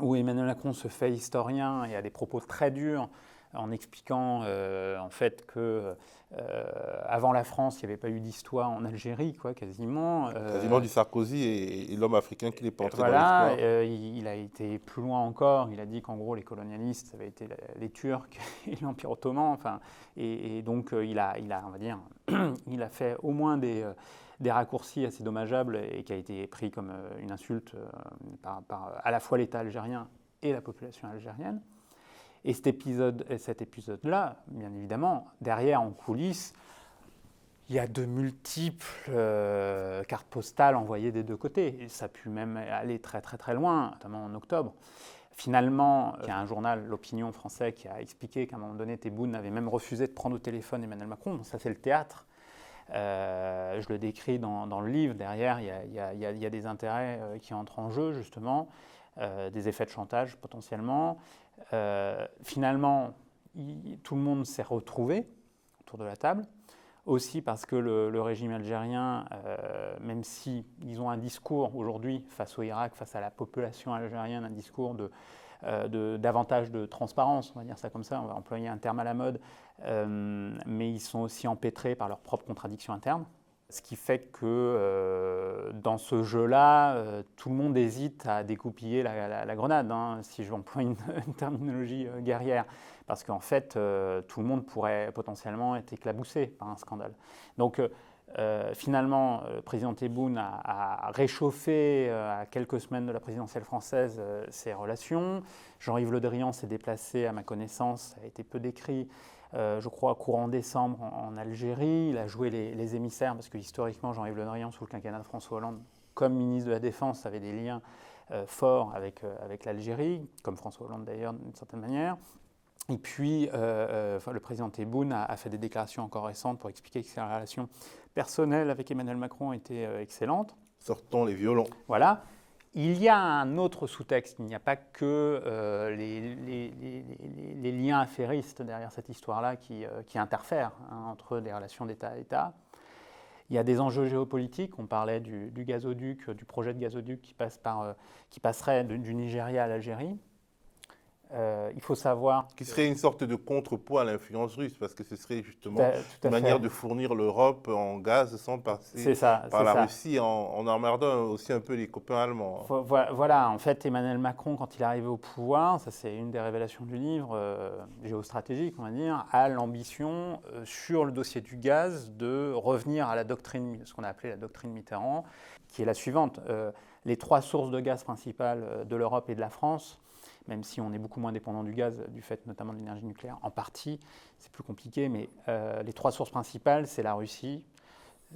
où Emmanuel Macron se fait historien et a des propos très durs en expliquant euh, en fait que euh, avant la France, il n'y avait pas eu d'histoire en Algérie, quoi, quasiment. quasiment du Sarkozy et, l'homme africain qui n'est pas entré voilà, dans l'histoire. Il, il, a été plus loin encore. Il a dit qu'en gros, les colonialistes, ça avait été les Turcs (laughs) et l'Empire ottoman. Enfin, et, et donc, il a, il a, on va dire, (clears throat) il a fait au moins des des raccourcis assez dommageables et qui a été pris comme euh, une insulte euh, par, à la fois l'État algérien et la population algérienne. Et cet épisode, cet épisode-là, bien évidemment, derrière en coulisses, il y a de multiples euh, cartes postales envoyées des deux côtés. Et ça a pu même aller très très très loin, notamment en octobre. Finalement, il y a un journal, L'Opinion français, qui a expliqué qu'à un moment donné, Tebboune avait même refusé de prendre au téléphone Emmanuel Macron. Ça, c'est le théâtre. Euh, je le décris dans, le livre. Derrière, il y a, des intérêts euh, qui entrent en jeu, justement, euh, des effets de chantage potentiellement. finalement, tout le monde s'est retrouvé autour de la table. Aussi parce que le, régime algérien, même ils ont un discours aujourd'hui face au Irak, face à la population algérienne, un discours de euh, davantage de transparence, on va dire ça comme ça, on va employer un terme à la mode, euh, mais ils sont aussi empêtrés par leurs propres contradictions internes. Ce qui fait que euh, dans ce jeu-là, tout le monde hésite à découpiller la, grenade, hein, si je vais employer (laughs) une, terminologie guerrière, parce qu'en fait, tout le monde pourrait potentiellement être éclaboussé par un scandale. Donc, euh, finalement, le président Tebboune a, réchauffé euh, à quelques semaines de la présidentielle française euh, ses relations. Jean-Yves Le Drian s'est déplacé, à ma connaissance, ça a été peu décrit, je crois, courant décembre en, Algérie. Il a joué les, émissaires, parce que historiquement, Jean-Yves Le Drian, sous le quinquennat de François Hollande, comme ministre de la Défense, avait des liens forts avec, avec l'Algérie, comme François Hollande d'ailleurs, d'une certaine manière. Et puis, le président Tebboune a, a, fait des déclarations encore récentes pour expliquer que ses relations personnelle avec Emmanuel Macron était euh, excellente. Sortons les violons. Voilà. Il y a un autre sous-texte, il n'y a pas que euh, les, les, liens affairistes derrière cette histoire-là qui, euh, qui, interfèrent hein, entre les relations d'État à État. Il y a des enjeux géopolitiques, on parlait du, gazoduc, du projet de gazoduc qui, passe par, qui passerait du Nigeria à l'Algérie. Euh, il faut savoir. Qui serait une sorte de contrepoids à l'influence russe, parce que ce serait justement une manière de fournir l'Europe en gaz sans passer par la Russie, en, en, emmerdant aussi un peu les copains allemands. Voilà, en fait, Emmanuel Macron, quand il est arrivé au pouvoir, ça c'est une des révélations du livre, euh, géostratégique, on va dire, a l'ambition, euh, sur le dossier du gaz, de revenir à la doctrine, ce qu'on a appelé la doctrine Mitterrand, qui est la suivante. les trois sources de gaz principales de l'Europe et de la France, même si on est beaucoup moins dépendant du gaz, du fait notamment de l'énergie nucléaire, en partie, c'est plus compliqué, mais euh, les trois sources principales, c'est la Russie,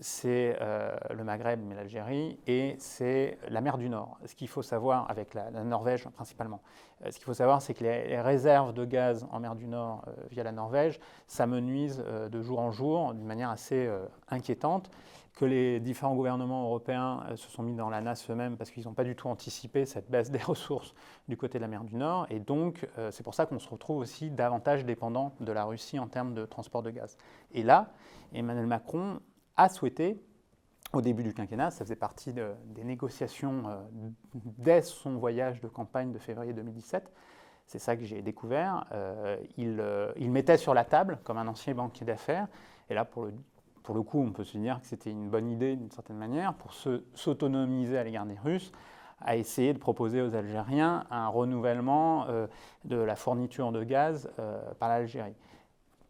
c'est euh, le Maghreb, mais l'Algérie, et c'est la mer du Nord. Ce qu'il faut savoir, avec la, Norvège principalement, euh, ce qu'il faut savoir, c'est que les, réserves de gaz en mer du Nord via la Norvège s'amenuisent de jour en jour d'une manière assez inquiétante que les différents gouvernements européens euh, se sont mis dans la NAS eux-mêmes parce qu'ils n'ont pas du tout anticipé cette baisse des (laughs) ressources du côté de la mer du Nord. Et donc, euh, c'est pour ça qu'on se retrouve aussi davantage dépendant de la Russie en termes de transport de gaz. Et là, Emmanuel Macron a souhaité au début du quinquennat. Ça faisait partie des négociations dès son voyage de campagne de février 2017. C'est ça que j'ai découvert. il, il, mettait sur la table, comme un ancien banquier d'affaires, et là, pour le, pour le coup, on peut se dire que c'était une bonne idée d'une certaine manière, pour s'autonomiser à l'égard des Russes, à essayer de proposer aux Algériens un renouvellement euh, de la fourniture de gaz euh, par l'Algérie.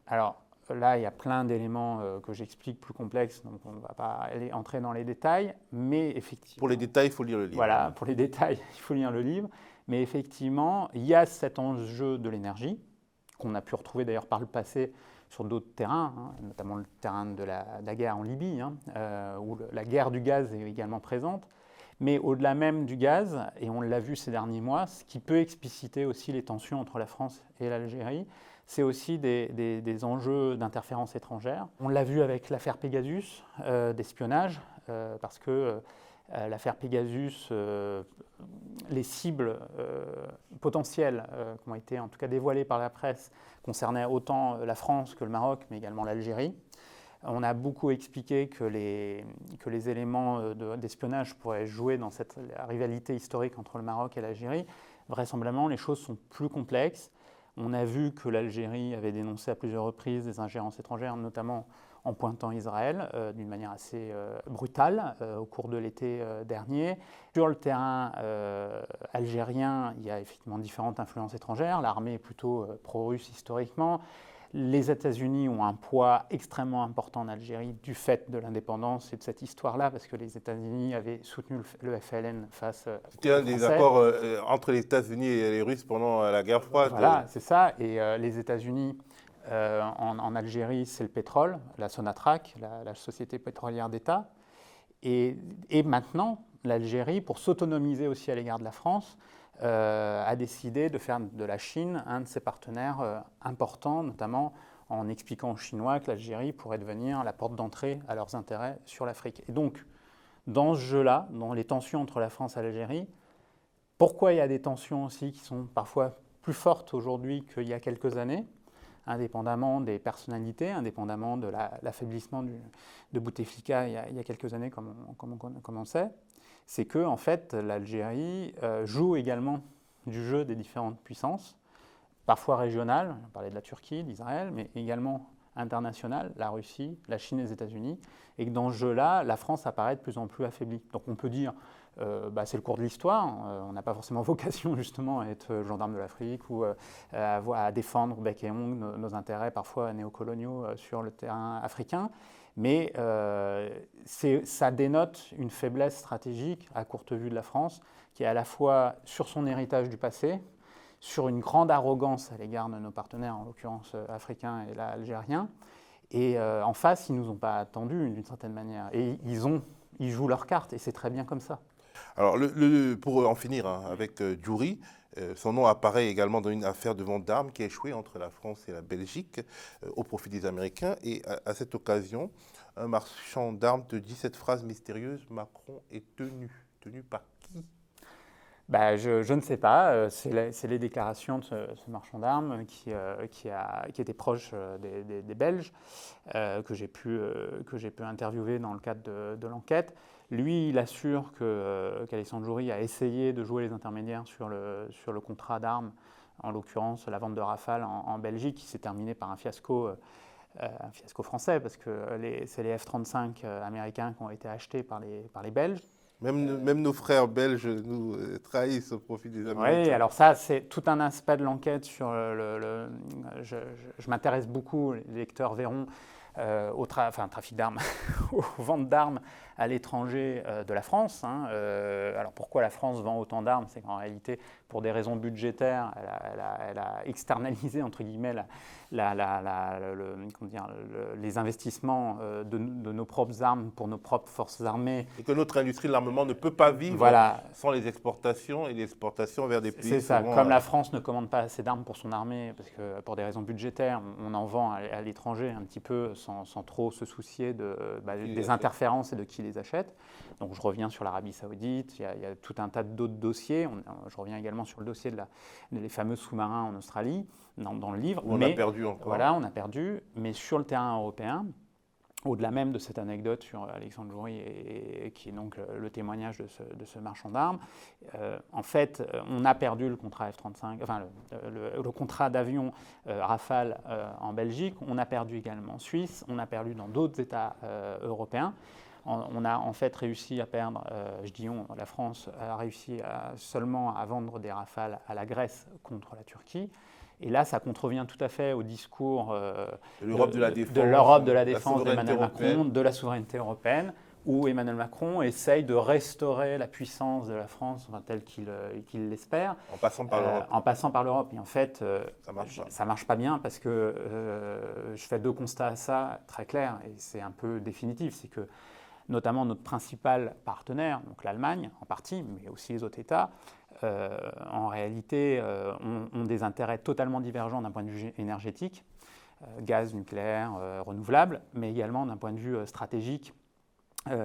Alors là, il y a plein d'éléments euh, que j'explique plus complexes, donc on ne va pas aller entrer dans les détails, mais effectivement... Pour les détails, il faut lire le livre. Voilà, pour les détails, (laughs) il faut lire le livre, mais effectivement, il y a cet enjeu de l'énergie, qu'on a pu retrouver d'ailleurs par le passé sur d'autres terrains, hein, notamment le terrain de la, guerre en Libye, hein, où la guerre du gaz est également présente. Mais au-delà même du gaz, et on l'a vu ces derniers mois, ce qui peut expliciter aussi les tensions entre la France et l'Algérie, c'est aussi des, enjeux d'interférence étrangère. On l'a vu avec l'affaire Pegasus, euh, d'espionnage, euh, parce que euh, l'affaire Pegasus, les cibles potentielles qui ont été en tout cas dévoilées par la presse concernaient autant la France que le Maroc, mais également l'Algérie. On a beaucoup expliqué que les, éléments euh, d'espionnage pourraient jouer dans cette rivalité historique entre le Maroc et l'Algérie. Vraisemblablement, les choses sont plus complexes. On a vu que l'Algérie avait dénoncé à plusieurs reprises des ingérences étrangères, notamment en pointant Israël euh, d'une manière assez euh, brutale au cours de l'été dernier. Sur le terrain algérien, il y a effectivement différentes influences étrangères. L'armée est plutôt pro-russe historiquement. Les États-Unis ont un poids extrêmement important en Algérie du fait de l'indépendance et de cette histoire-là, parce que les États-Unis avaient soutenu le FLN face. Euh, C'était un des accords euh, entre les États-Unis et les Russes pendant euh, la guerre froide. Voilà, c'est ça. Et les États-Unis en, Algérie, c'est le pétrole, la Sonatrach, la, société pétrolière d'État. Et, et maintenant, l'Algérie, pour s'autonomiser aussi à l'égard de la France, euh, a décidé de faire de la Chine un de ses partenaires euh, importants, notamment en expliquant aux Chinois que l'Algérie pourrait devenir la porte d'entrée à leurs intérêts sur l'Afrique. Et donc, dans ce jeu-là, dans les tensions entre la France et l'Algérie, pourquoi il y a des tensions aussi qui sont parfois plus fortes aujourd'hui qu'il y a quelques années, indépendamment des personnalités, indépendamment de l'affaiblissement de Bouteflika il, y a quelques années, comme on, comme sait c'est que en fait, l'Algérie euh, joue également du jeu des différentes puissances, parfois régionales, on parlait de la Turquie, d'Israël, mais également internationales, la Russie, la Chine et les États-Unis, et que dans ce jeu-là, la France apparaît de plus en plus affaiblie. Donc on peut dire, euh, bah, c'est le cours de l'histoire, euh, on n'a pas forcément (laughs) vocation justement à être gendarme de l'Afrique ou à, défendre bec et ongle nos, nos intérêts parfois néocoloniaux sur le terrain africain, mais euh, ça dénote une faiblesse stratégique à courte vue de la France, qui est à la fois sur son héritage du passé, sur une grande arrogance à l'égard de nos partenaires, en l'occurrence euh, africains et algériens. Et euh, en face, ils ne nous ont pas attendus d'une certaine manière. Et ils, ils jouent leur carte, et c'est très bien comme ça. Alors, pour en finir hein, avec Djouri, euh, son nom apparaît également dans une affaire de vente d'armes qui a échoué entre la France et la Belgique euh, au profit des Américains. Et à, cette occasion, un marchand d'armes te dit cette phrase mystérieuse Macron est tenu. Tenu par qui? Bah, je, ne sais pas. Euh, c'est les, déclarations de ce, marchand d'armes qui, a, qui, était proche des, Belges, que j'ai pu, interviewer dans le cadre de l'enquête. Lui, il assure euh, qu'Alexandre Joury a essayé de jouer les intermédiaires sur le, sur le contrat d'armes, en l'occurrence la vente de Rafale en, Belgique, qui s'est terminée par un fiasco, euh, un fiasco français, parce que c'est les F-35 euh, américains qui ont été achetés par les, par les Belges. Même, même, nos frères belges nous trahissent au profit des Américains. Oui, alors ça, c'est tout un aspect de l'enquête sur le... je, je m'intéresse beaucoup, les lecteurs verront, euh, au trafic d'armes, (laughs) aux ventes d'armes à l'étranger euh, de la France. Hein. Euh, alors pourquoi la France vend autant d'armes C'est qu'en réalité, pour des raisons budgétaires, elle a, externalisé entre guillemets les investissements de, nos propres armes pour nos propres forces armées. Et que notre industrie de l'armement ne peut pas vivre sans les exportations et l'exportation vers des pays. C'est ça. Comme la France ne commande pas assez d'armes pour son armée, parce que pour des raisons budgétaires, on en vend à l'étranger un petit peu sans, trop se soucier de, bah, des interférences et de qui les achète. Donc je reviens sur l'Arabie saoudite, il y, a, tout un tas d'autres dossiers. je reviens également sur le dossier de des fameux sous-marins en Australie, dans, le livre. on a perdu encore. Voilà, on a perdu. Mais sur le terrain européen, au-delà même de cette anecdote sur Alexandre Joury, et, qui est donc le témoignage de ce, marchand d'armes, en fait, on a perdu le contrat F-35, enfin le, contrat d'avion Rafale en Belgique, on a perdu également en Suisse, on a perdu dans d'autres États européens on a en fait réussi à perdre, euh, je dis on, la France a réussi seulement à vendre des rafales à la Grèce contre la Turquie. Et là, ça contrevient tout à fait au discours euh, de l'Europe de, la défense, de la défense d'Emmanuel Macron, de la souveraineté européenne, où Emmanuel Macron essaye de restaurer la puissance de la France telle euh, qu'il l'espère. En passant par l'Europe. en passant par l'Europe. Et en fait, ça ne marche, pas bien parce que je fais deux constats à ça très clairs et c'est un peu définitif. C'est que notamment notre principal partenaire, l'Allemagne en partie, mais aussi les autres États, euh, en réalité euh, ont, des intérêts totalement divergents d'un point de vue énergétique, euh, gaz, nucléaire, renouvelable, mais également d'un point de vue stratégique,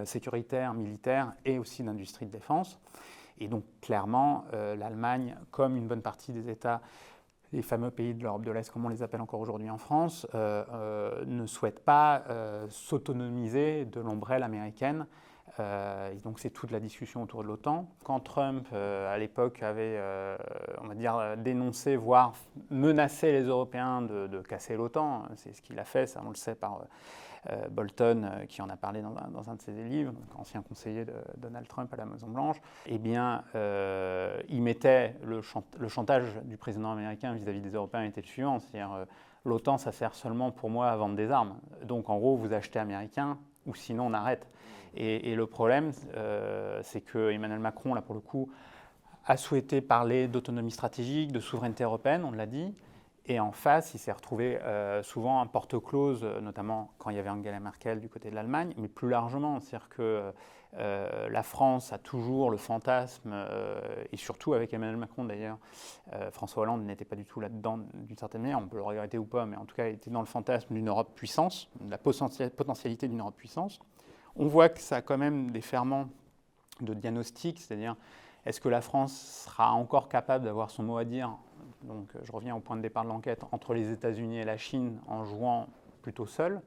sécuritaire, militaire et aussi d'industrie de défense. Et donc clairement, l'Allemagne, comme une bonne partie des États les fameux pays de l'Europe de l'Est, comme on les appelle encore aujourd'hui en France, euh, euh, ne souhaitent pas euh, s'autonomiser de l'ombrelle américaine. donc c'est toute la discussion autour de l'OTAN. Quand Trump, à l'époque, avait, on va dire, dénoncé, voire menacé les Européens de, casser l'OTAN, c'est ce qu'il a fait, ça on le sait par Bolton, euh, qui en a parlé dans un, de ses livres, ancien conseiller de Donald Trump à la Maison-Blanche, eh bien, euh, il mettait le, chantage du président américain vis-à-vis des Européens était le suivant, c'est-à-dire l'OTAN, ça sert seulement pour moi à vendre des armes. Donc, en gros, vous achetez américain ou sinon on arrête. Et, le problème, c'est que Emmanuel Macron, là pour le coup, a souhaité parler d'autonomie stratégique, de souveraineté européenne, on l'a dit, et en face, il s'est retrouvé euh, souvent un porte-close, euh, notamment quand il y avait Angela Merkel du côté de l'Allemagne, mais plus largement. C'est-à-dire que euh, la France a toujours le fantasme, et surtout avec Emmanuel Macron d'ailleurs, François Hollande n'était pas du tout là-dedans d'une certaine manière, on peut le regretter ou pas, mais en tout cas, il était dans le fantasme d'une Europe puissance, de la potentialité d'une Europe puissance. On voit que ça a quand même des ferments de diagnostic, c'est-à-dire est-ce que la France sera encore capable d'avoir son mot à dire donc je reviens au point de départ de l'enquête, entre les États-Unis et la Chine en jouant plutôt seul.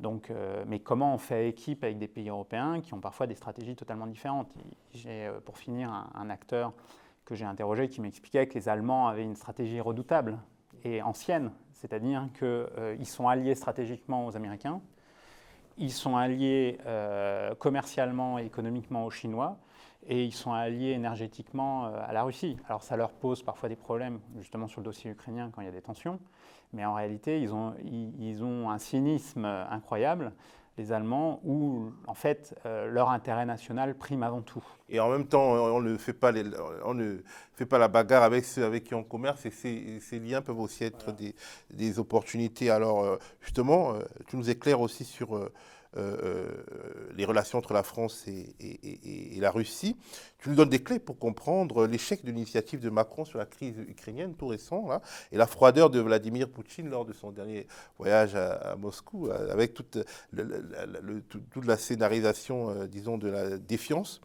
Donc, euh, mais comment on fait équipe avec des pays européens qui ont parfois des stratégies totalement différentes? J'ai, euh, pour finir, un, acteur que j'ai interrogé qui m'expliquait que les Allemands avaient une stratégie redoutable et ancienne, c'est-à-dire qu'ils euh, sont alliés stratégiquement aux Américains, ils sont alliés commercialement et économiquement aux Chinois, et ils sont alliés énergétiquement euh, à la Russie. Alors ça leur pose parfois des problèmes, justement sur le dossier ukrainien quand il y a des tensions, mais en réalité, ils ont, ils, ont un cynisme incroyable, les Allemands, où en fait euh, leur intérêt national prime avant tout. Et en même temps, on ne fait pas, les, on ne fait pas la bagarre avec ceux avec qui on commerce, et ces, ces liens peuvent aussi être des, des, opportunités. Alors euh, justement, tu nous éclaires aussi sur euh, euh, les relations entre la France et, la Russie. Tu nous donnes des clés pour comprendre l'échec de l'initiative de Macron sur la crise ukrainienne, tout récent, là, et la froideur de Vladimir Poutine lors de son dernier voyage à, Moscou, euh, avec toute, la scénarisation, disons, de la défiance.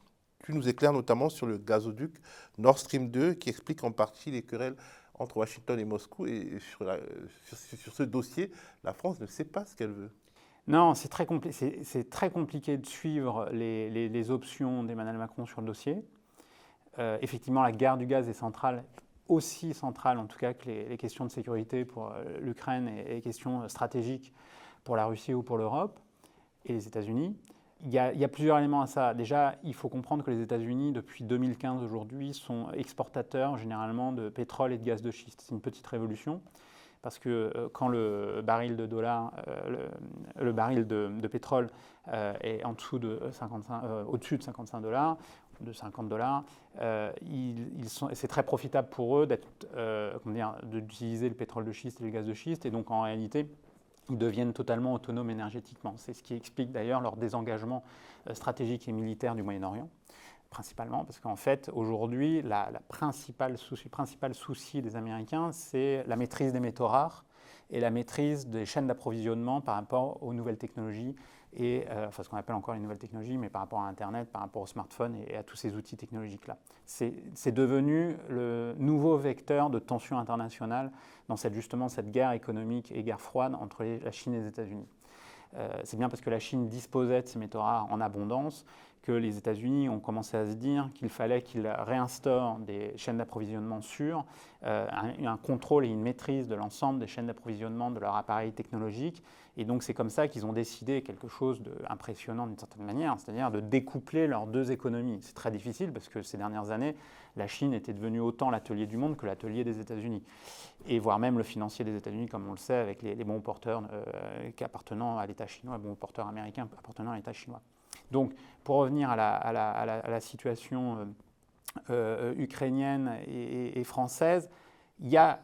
Tu nous éclaires notamment sur le gazoduc Nord Stream 2, qui explique en partie les querelles entre Washington et Moscou. Et sur ce dossier, la France ne sait pas ce qu'elle veut. Non, c'est très, compliqué de suivre les, options d'Emmanuel Macron sur le dossier. Euh, effectivement, la guerre du gaz est centrale, aussi centrale en tout cas que les, questions de sécurité pour euh, l'Ukraine et les questions stratégiques pour la Russie ou pour l'Europe et les États-Unis. Il, y, a, plusieurs éléments à ça. Déjà, il faut comprendre que les États-Unis, depuis 2015 aujourd'hui, sont exportateurs généralement de pétrole et de gaz de schiste. C'est une petite révolution parce que euh, quand le baril de euh, le, baril de, pétrole euh, est en dessous de 55, au-dessus de 55 dollars, de 50 dollars, c'est très profitable pour eux d'utiliser le pétrole de schiste et le gaz de schiste, et donc en réalité, ils deviennent totalement autonomes énergétiquement. C'est ce qui explique d'ailleurs leur désengagement stratégique et militaire du Moyen-Orient principalement, parce qu'en fait, aujourd'hui, la, principale souci, principal souci des Américains, c'est la maîtrise des métaux rares et la maîtrise des chaînes d'approvisionnement par rapport aux nouvelles technologies et euh, enfin ce qu'on appelle encore les nouvelles technologies, mais par rapport à Internet, par rapport aux smartphones et, à tous ces outils technologiques-là. C'est devenu le nouveau vecteur de tension internationale dans cette, justement cette guerre économique et guerre froide entre la Chine et les États-Unis. c'est bien parce que la Chine disposait de ces métaux rares en abondance que les États-Unis ont commencé à se dire qu'il fallait qu'ils réinstaurent des chaînes d'approvisionnement sûres, euh, un, contrôle et une maîtrise de l'ensemble des chaînes d'approvisionnement de leur appareil technologique. Et donc c'est comme ça qu'ils ont décidé quelque chose d'impressionnant d'une certaine manière, c'est-à-dire de découpler leurs deux économies. C'est très difficile parce que ces dernières années, la Chine était devenue autant l'atelier du monde que l'atelier des États-Unis. Et voire même le financier des États-Unis, comme on le sait, avec les, bons porteurs euh, appartenant à l'État chinois, bons porteurs américains appartenant à l'État chinois. Donc, pour revenir à la, situation euh, euh, ukrainienne et, française, il y a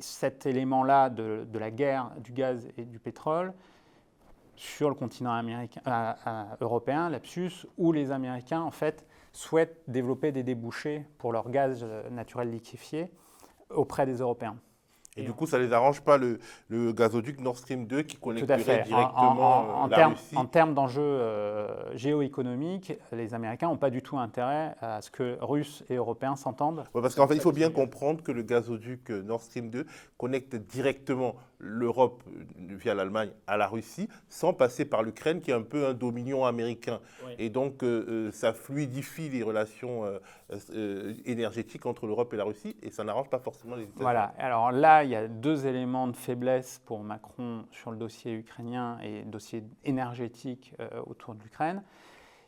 cet élément-là de, la guerre du gaz et du pétrole sur le continent américain, euh, européen, lapsus, où les Américains, en fait, souhaitent développer des débouchés pour leur gaz naturel liquéfié auprès des Européens. Et, du coup, ça ne les arrange pas le, gazoduc Nord Stream 2 qui connecterait directement en, la Russie. En termes d'enjeux euh, géoéconomiques, les Américains n'ont pas du tout intérêt à ce que Russes et Européens s'entendent. parce qu'en fait, il faut bien comprendre que le gazoduc euh, Nord Stream 2 connecte directement l'Europe euh, via l'Allemagne à la Russie sans passer par l'Ukraine qui est un peu un dominion américain. Et donc, ça fluidifie les relations énergétiques entre l'Europe et la Russie et ça n'arrange pas forcément les États-Unis. Voilà. Alors là, il y a deux éléments de faiblesse pour Macron sur le dossier ukrainien et le dossier énergétique euh, autour de l'Ukraine.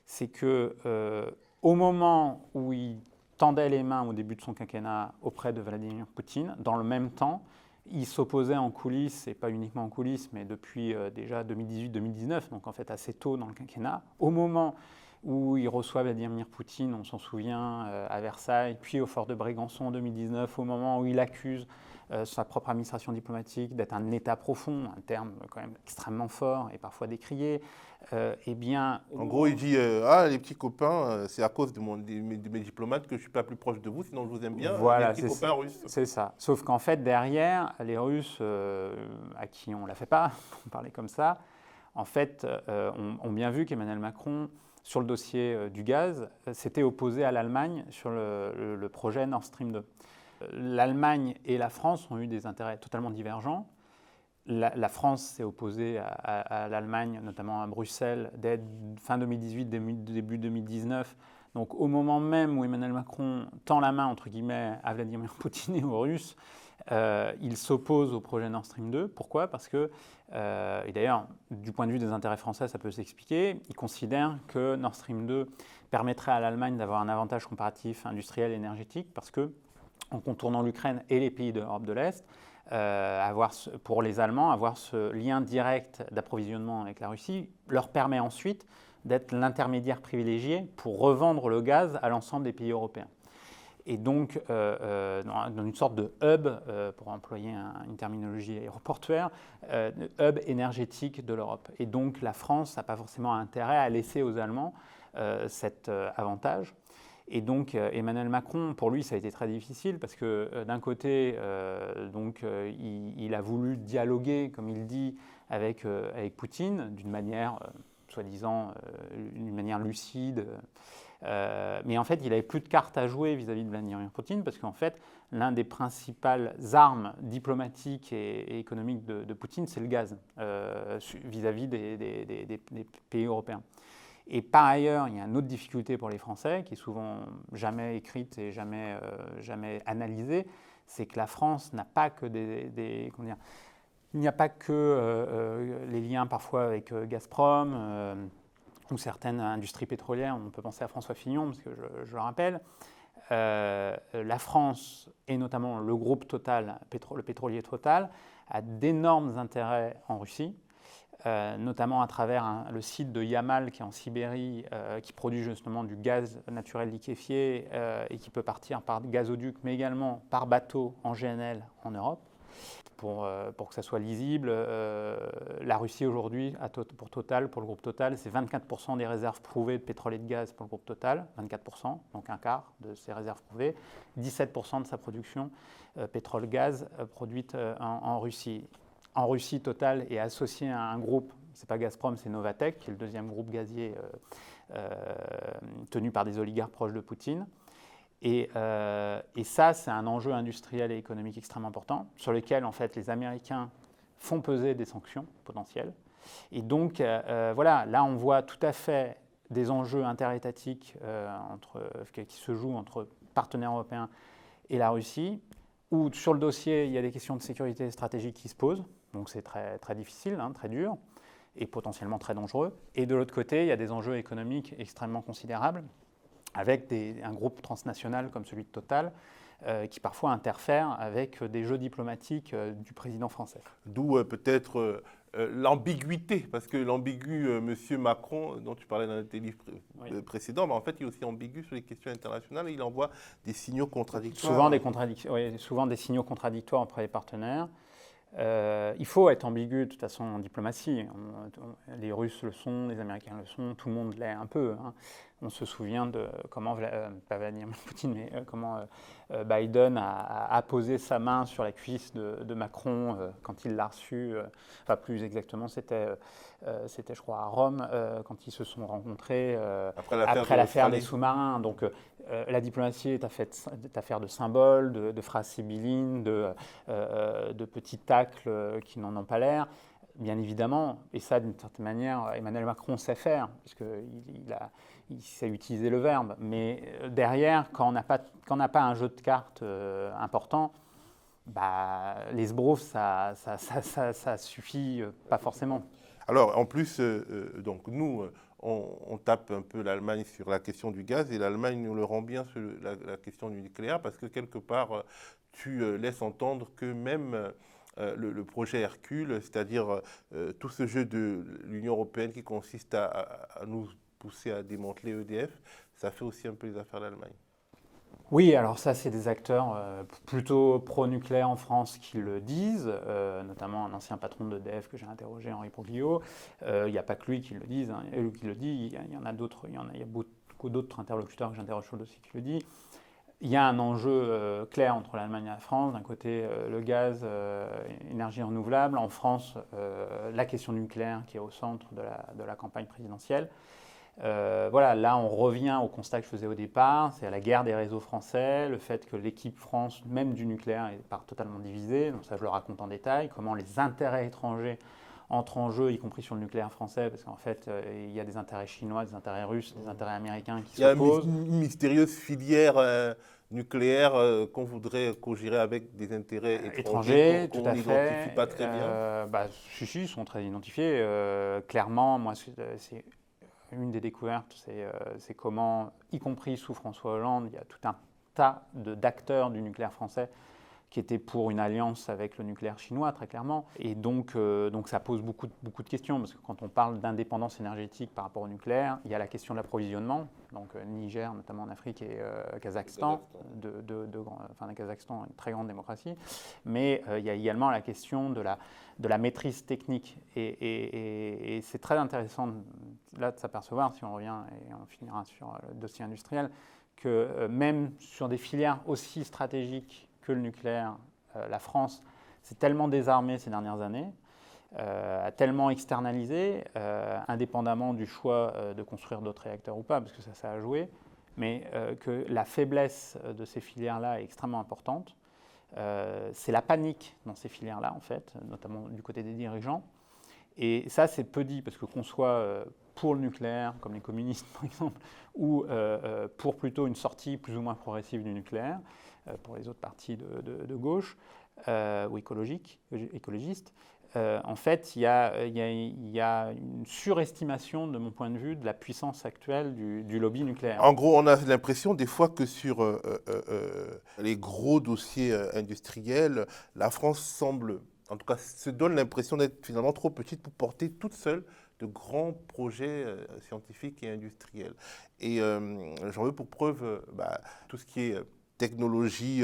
C'est que euh, au moment où il tendait les mains au début de son quinquennat auprès de Vladimir Poutine, dans le même temps, il s'opposait en coulisses, et pas uniquement en coulisses, mais depuis euh, déjà 2018-2019, donc en fait assez tôt dans le quinquennat, au moment où il reçoit Vladimir Poutine, on s'en souvient, à Versailles, puis au fort de Brégançon en 2019, au moment où il accuse euh, sa propre administration diplomatique, d'être un État profond, un terme quand même extrêmement fort et parfois décrié, euh, eh bien... En gros, il dit euh, Ah, les petits copains, c'est à cause de, mon, mes, diplomates que je ne suis pas plus proche de vous, sinon je vous aime bien, voilà, les petits copains russes. C'est ça. Sauf qu'en fait, derrière, les Russes, à qui on ne la fait pas, (laughs) pour parler comme ça, en fait, ont, bien vu qu'Emmanuel Macron sur le dossier du gaz, s'était opposé à l'Allemagne sur le, le, projet Nord Stream 2 l'Allemagne et la France ont eu des intérêts totalement divergents. La, France s'est opposée à, l'Allemagne, notamment à Bruxelles, dès fin 2018, début 2019. Donc au moment même où Emmanuel Macron tend la main, entre guillemets, à Vladimir (laughs) Poutine et aux Russes, euh, il s'oppose au projet Nord Stream 2. Pourquoi? Parce que, euh, et d'ailleurs, du point de vue des intérêts français, ça peut s'expliquer, il considère que Nord Stream 2 permettrait à l'Allemagne d'avoir un avantage comparatif industriel et énergétique, parce que en contournant l'Ukraine et les pays d'Europe de l'Est, euh, avoir pour les Allemands, avoir ce lien direct d'approvisionnement avec la Russie leur permet ensuite d'être l'intermédiaire privilégié pour revendre le gaz à l'ensemble des pays européens. Et donc, euh, euh, dans, une sorte de hub, pour employer une terminologie aéroportuaire, hub énergétique de l'Europe. Et donc, la France n'a pas forcément intérêt à laisser aux Allemands cet avantage. Et donc euh, Emmanuel Macron, pour lui, ça a été très difficile parce que euh, d'un côté, euh, donc, il, a voulu dialoguer, comme il dit, avec, Poutine d'une manière, soi-disant, d'une manière lucide. mais en fait, il n'avait plus de cartes à jouer vis-à-vis de Vladimir Poutine parce qu'en fait, l'un des principales armes diplomatiques et, économiques de, Poutine, c'est le gaz vis-à-vis des pays européens. Et par ailleurs, il y a une autre difficulté pour les Français, qui est souvent jamais écrite et jamais, euh, jamais analysée, c'est que la France n'a pas que des, comment dire, il n'y a pas que euh, euh, les liens parfois avec Gazprom ou certaines industries pétrolières. On peut penser à François Fillon, parce que je, le rappelle. la France, et notamment le groupe Total, le pétrolier Total, a d'énormes intérêts en Russie. Euh, notamment à travers le site de Yamal qui est en Sibérie, euh, qui produit justement du gaz naturel liquéfié euh, et qui peut partir par gazoduc, mais également par bateau en GNL en Europe. Pour, que ça soit lisible, la Russie aujourd'hui, pour le groupe Total, c'est 24% des réserves prouvées de pétrole et de gaz pour le groupe Total, 24%, donc un quart de ses réserves prouvées, 17% de sa production pétrole-gaz produite en Russie en Russie, Total est associé à un groupe, c'est pas Gazprom, c'est Novatek, qui est le deuxième groupe gazier euh, euh, tenu par des oligarques proches de Poutine. Euh, et, ça, c'est un enjeu industriel et économique extrêmement important, sur lequel en fait les Américains font peser des sanctions potentielles. Et donc, voilà, là, on voit tout à fait des enjeux interétatiques entre, qui se jouent entre partenaires européens et la Russie, où sur le dossier, il y a des questions de sécurité stratégique qui se posent, donc c'est très, très difficile, hein, très dur, et potentiellement très dangereux. Et de l'autre côté, il y a des enjeux économiques extrêmement considérables, avec un groupe transnational comme celui de Total, euh, qui parfois interfère avec des jeux diplomatiques euh, du président français. D'où euh, peut-être l'ambiguïté, parce que l'ambigu Monsieur Macron, dont tu parlais dans tes livres précédents, bah, en fait, il est aussi ambigu sur les questions internationales et il envoie des signaux contradictoires. Souvent des, souvent des signaux contradictoires entre les partenaires. Il faut être ambigu de toute façon en diplomatie. les Russes le sont, les Américains le sont, tout le monde l'est un peu. Hein on se souvient de comment, euh, pas Vladimir (laughs) Poutine, mais euh, comment euh, Biden a, posé sa main sur la cuisse de, Macron quand il l'a reçu. enfin, plus exactement, c'était, c'était, je crois, à Rome, quand ils se sont rencontrés après l'affaire, des sous-marins. Donc, la diplomatie est affaire de symboles, de, phrases sibyllines, de, de petits tacles qui n'en ont pas l'air bien évidemment, et ça d'une certaine manière, Emmanuel Macron sait faire, puisqu'il il a, il sait utiliser le verbe. Mais euh, derrière, quand on n'a pas, pas, un jeu de cartes euh, important, bah, les sbroufs, ça, ça, ça, ça, suffit euh, pas forcément. Alors, en plus, donc nous, on, tape un peu l'Allemagne sur la question du gaz et l'Allemagne nous le rend bien sur la, question du nucléaire parce que quelque part, tu laisses entendre que même le, projet Hercule, c'est-à-dire tout ce jeu de l'Union européenne qui consiste à, à nous poussé à démanteler EDF, ça fait aussi un peu les affaires d'Allemagne. Oui, alors ça, c'est des acteurs euh, plutôt pro-nucléaires en France qui le disent, euh, notamment un ancien patron d'EDF que j'ai interrogé, Henri Poglio. Euh, il n'y a pas que lui qui le hein, dit, il y, en a d'autres, il y, beaucoup d'autres interlocuteurs que j'interroge sur le dossier qui le disent. Il y a un enjeu clair entre l'Allemagne et la France. D'un côté, le gaz, énergie renouvelable. En France, la question nucléaire qui est au centre de de la campagne présidentielle. Euh, voilà, là on revient au constat que je faisais au départ, c'est à la guerre des réseaux français, le fait que l'équipe France, même du nucléaire, est pas totalement divisée, donc ça je le raconte en détail, comment les intérêts étrangers entrent en jeu, y compris sur le nucléaire français, parce qu'en fait euh, il y a des intérêts chinois, des intérêts russes, des intérêts américains qui s'opposent. Il y a une mystérieuse filière euh, nucléaire qu'on voudrait co-gérer avec des intérêts étrangers, tout à fait. pas très bien. Bah, si, si, ils sont très identifiés. clairement, moi c'est une des découvertes, euh, c'est comment, y compris sous François Hollande, il y a tout un tas d'acteurs du nucléaire français qui étaient pour une alliance avec le nucléaire chinois, très clairement. Et donc, euh, donc ça pose beaucoup, beaucoup de questions, parce que quand on parle d'indépendance énergétique par rapport au nucléaire, il y a la question de l'approvisionnement, donc euh, Niger, notamment en Afrique, et Kazakhstan, de, de, de, enfin, le Kazakhstan, une très grande démocratie, mais il y a également la question de la, de la maîtrise technique. Et, c'est très intéressant là de s'apercevoir, si on revient et on finira sur le dossier industriel, que euh, même sur des filières aussi stratégiques que le nucléaire, euh, la France s'est tellement désarmée ces dernières années, euh, a tellement externalisé, indépendamment du choix de construire d'autres réacteurs ou pas, parce que ça, ça a joué, mais que la faiblesse de ces filières-là est extrêmement importante euh, c'est la panique dans ces filières-là, en fait, notamment du côté des dirigeants. Et ça, c'est peu dit, parce que qu'on soit euh, pour le nucléaire, comme les communistes (laughs) par exemple, ou euh, pour plutôt une sortie plus ou moins progressive du nucléaire, pour les autres partis de gauche, ou écologiques, écologistes, euh, en fait, il y, a, une surestimation, de mon point de vue, de la puissance actuelle du, lobby nucléaire. En gros, on a l'impression des fois que sur euh, euh, les gros dossiers industriels, la France semble, en tout cas, se donne l'impression d'être finalement trop petite pour porter toute seule de grands projets scientifiques et industriels. Et j'en veux pour preuve bah, tout ce qui est technologie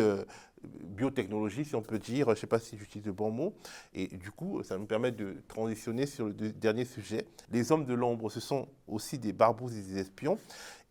biotechnologie, si on peut dire, je ne sais pas si j'utilise le bon mot. Et du coup, ça me permet de transitionner sur le dernier sujet. Les hommes de l'ombre, ce sont aussi des barbouzes et des espions.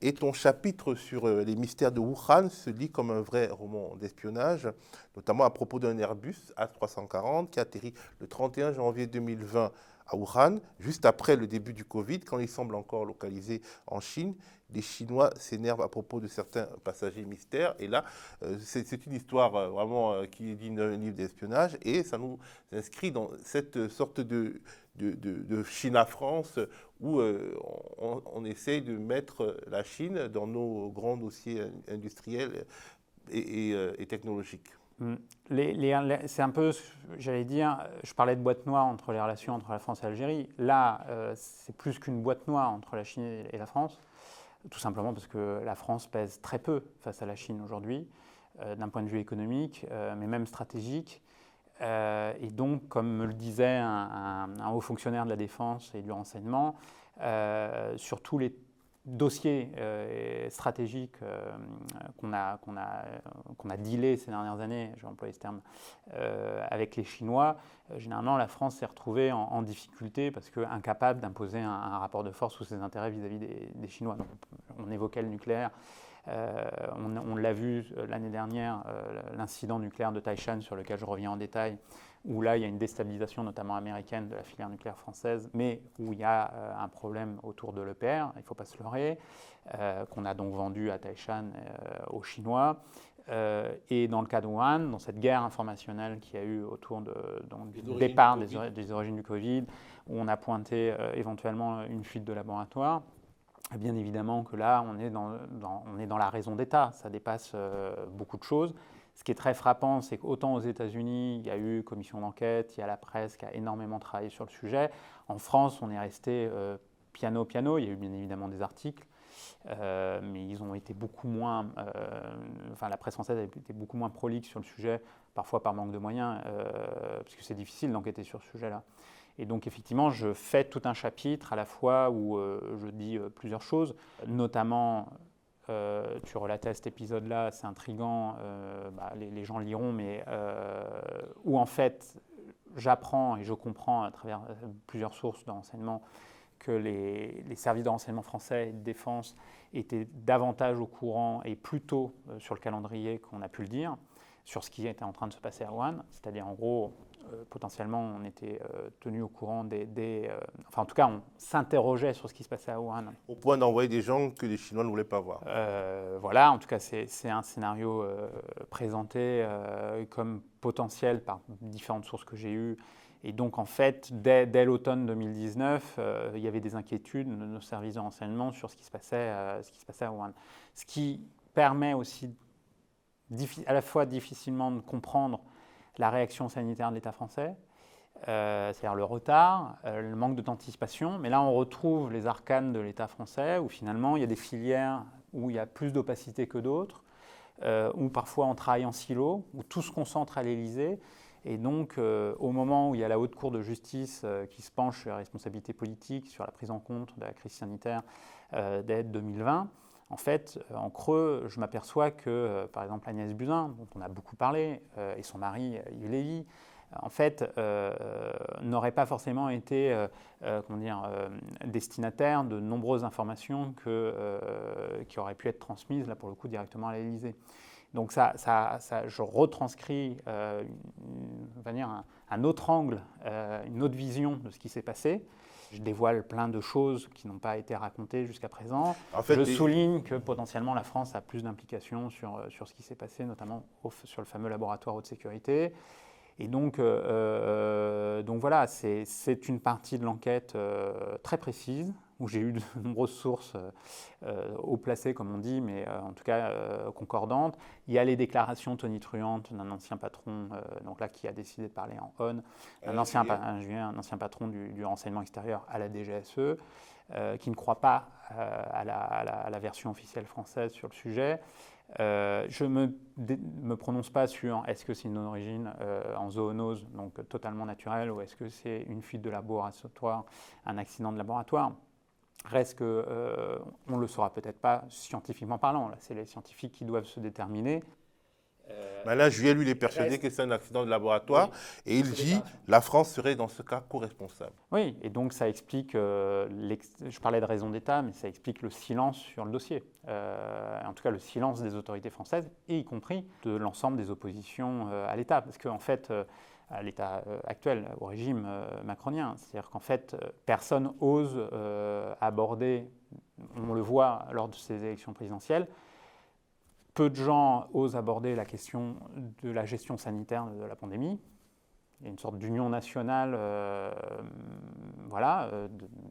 Et ton chapitre sur euh, les mystères de Wuhan se lit comme un vrai roman d'espionnage, notamment à propos d'un Airbus A340 qui atterrit le 31 janvier 2020 à Wuhan, juste après le début du Covid, quand il semble encore localisé en Chine. Les Chinois s'énervent à propos de certains passagers mystères. Et là, euh, c'est une histoire euh, vraiment euh, qui est digne d'un livre d'espionnage. Et ça nous inscrit dans cette sorte de, de, Chine-France où on, essaye de mettre la Chine dans nos grands dossiers industriels et, et, technologiques. Hmm. c'est un peu, j'allais dire, je parlais de boîte noire entre les relations entre la France et l'Algérie. Là, c'est plus qu'une boîte noire entre la Chine et la France tout simplement parce que la France pèse très peu face à la Chine aujourd'hui, euh, d'un point de vue économique, euh, mais même stratégique. Euh, et donc, comme me le disait un, haut fonctionnaire de la défense et du renseignement, sur tous les dossiers qu'on a, qu'on a, qu'on a dealés ces dernières années, je vais employer ce terme, avec les Chinois, généralement la France s'est retrouvée en, difficulté parce qu'incapable d'imposer un, rapport de force ou ses intérêts vis-à-vis des, Chinois on évoquait le nucléaire. Euh, on, l'a vu euh, l'année dernière, euh, l'incident nucléaire de Taishan, sur lequel je reviens en détail, où là, il y a une déstabilisation notamment américaine de la filière nucléaire française, mais où il y a un problème autour de l'EPR, il ne faut pas se leurrer, qu'on a donc vendu à Taishan aux Chinois. et dans le cas de Wuhan, dans cette guerre informationnelle qui a eu autour de, du départ des, des, origines du Covid, où on a pointé éventuellement une fuite de laboratoire, Bien évidemment que là, on est dans, on est dans la raison d'État, ça dépasse euh, beaucoup de choses. Ce qui est très frappant, c'est qu'autant aux États-Unis, il y a eu commission d'enquête, il y a la presse qui a énormément travaillé sur le sujet. En France, on est resté euh, piano piano. Il y a eu bien évidemment des articles, euh, mais ils ont été beaucoup moins. enfin, la presse française a été beaucoup moins prolixe sur le sujet, parfois par manque de moyens, parce que c'est difficile d'enquêter sur ce sujet-là. Et donc effectivement, je fais tout un chapitre à la fois où euh, je dis euh, plusieurs choses, notamment, euh, tu relatais cet épisode-là, c'est intriguant, bah, les, gens liront, mais où en fait j'apprends et je comprends à travers plusieurs sources de renseignement que les, services de renseignement français et de défense étaient davantage au courant et plus tôt sur le calendrier qu'on a pu le dire, sur ce qui était en train de se passer à Wuhan, c'est-à-dire en gros euh, potentiellement on était euh, tenu au courant des... Euh, enfin en tout cas on s'interrogeait sur ce qui se passait à Wuhan. Au point d'envoyer des gens que les Chinois ne voulaient pas voir. voilà, en tout cas c'est un scénario présenté comme potentiel par différentes sources que j'ai eues. Et donc, en fait, dès, dès l'automne 2019, il y avait des inquiétudes de nos services de renseignement sur ce qui se passait, ce qui se passait à Wuhan. Ce qui permet aussi à la fois difficilement de comprendre la réaction sanitaire de l'État français, euh, c'est-à-dire le retard, euh, le manque d'anticipation. Mais là, on retrouve les arcanes de l'État français, où finalement, il y a des filières où il y a plus d'opacité que d'autres, euh, où parfois on travaille en silo, où tout se concentre à l'Élysée. Et donc, au moment où il y a la Haute Cour de justice qui se penche sur la responsabilité politique, sur la prise en compte de la crise sanitaire d'aide 2020, en fait, euh, en creux, je m'aperçois que, euh, par exemple, Agnès Buzyn, dont on a beaucoup parlé, euh, et son mari Yves Lévy, en fait, n'auraient pas forcément été destinataires de nombreuses informations qui auraient pu être transmises, là pour le coup, directement à l'Élysée. Donc ça, je retranscris un, un, autre angle, une autre vision de ce qui s'est passé. Je dévoile plein de choses qui n'ont pas été racontées jusqu'à présent. je souligne que potentiellement la France a plus d'implications sur, euh, sur ce qui s'est passé, notamment sur le fameux laboratoire haute sécurité. Et donc, euh, euh, donc voilà, c'est une partie de l'enquête très précise, où j'ai eu de (laughs) nombreuses sources euh, haut placées, comme on dit, mais en tout cas concordantes. Il y a les déclarations tonitruantes d'un ancien patron, donc là qui a décidé de parler en on, un, ancien, un, ancien patron du, renseignement extérieur à la DGSE, qui ne croit pas à la, à, la, version officielle française sur le sujet. Euh, je ne me, me, prononce pas sur est-ce que c'est une origine euh, en zoonose, donc totalement naturelle, ou est-ce que c'est une fuite de laboratoire, un accident de laboratoire. Reste qu'on euh, ne le saura peut-être pas scientifiquement parlant. Là, c'est les scientifiques qui doivent se déterminer. Euh, ben là, Julien, lui, il est persuadé que c'est un accident de laboratoire et il dit la France serait dans ce cas co-responsable. Oui, et donc ça explique, euh, je parlais de raison d'État, mais ça explique le silence sur le dossier. Euh, en tout cas, le silence des autorités françaises, et y compris de l'ensemble des oppositions à l'État. Parce qu'en fait, à l'État actuel, au régime macronien, c'est-à-dire qu'en fait, personne ose aborder on le voit lors de ces élections présidentielles, peu de gens osent aborder la question de la gestion sanitaire de la pandémie. Il y a une sorte d'union nationale. Euh, voilà, euh,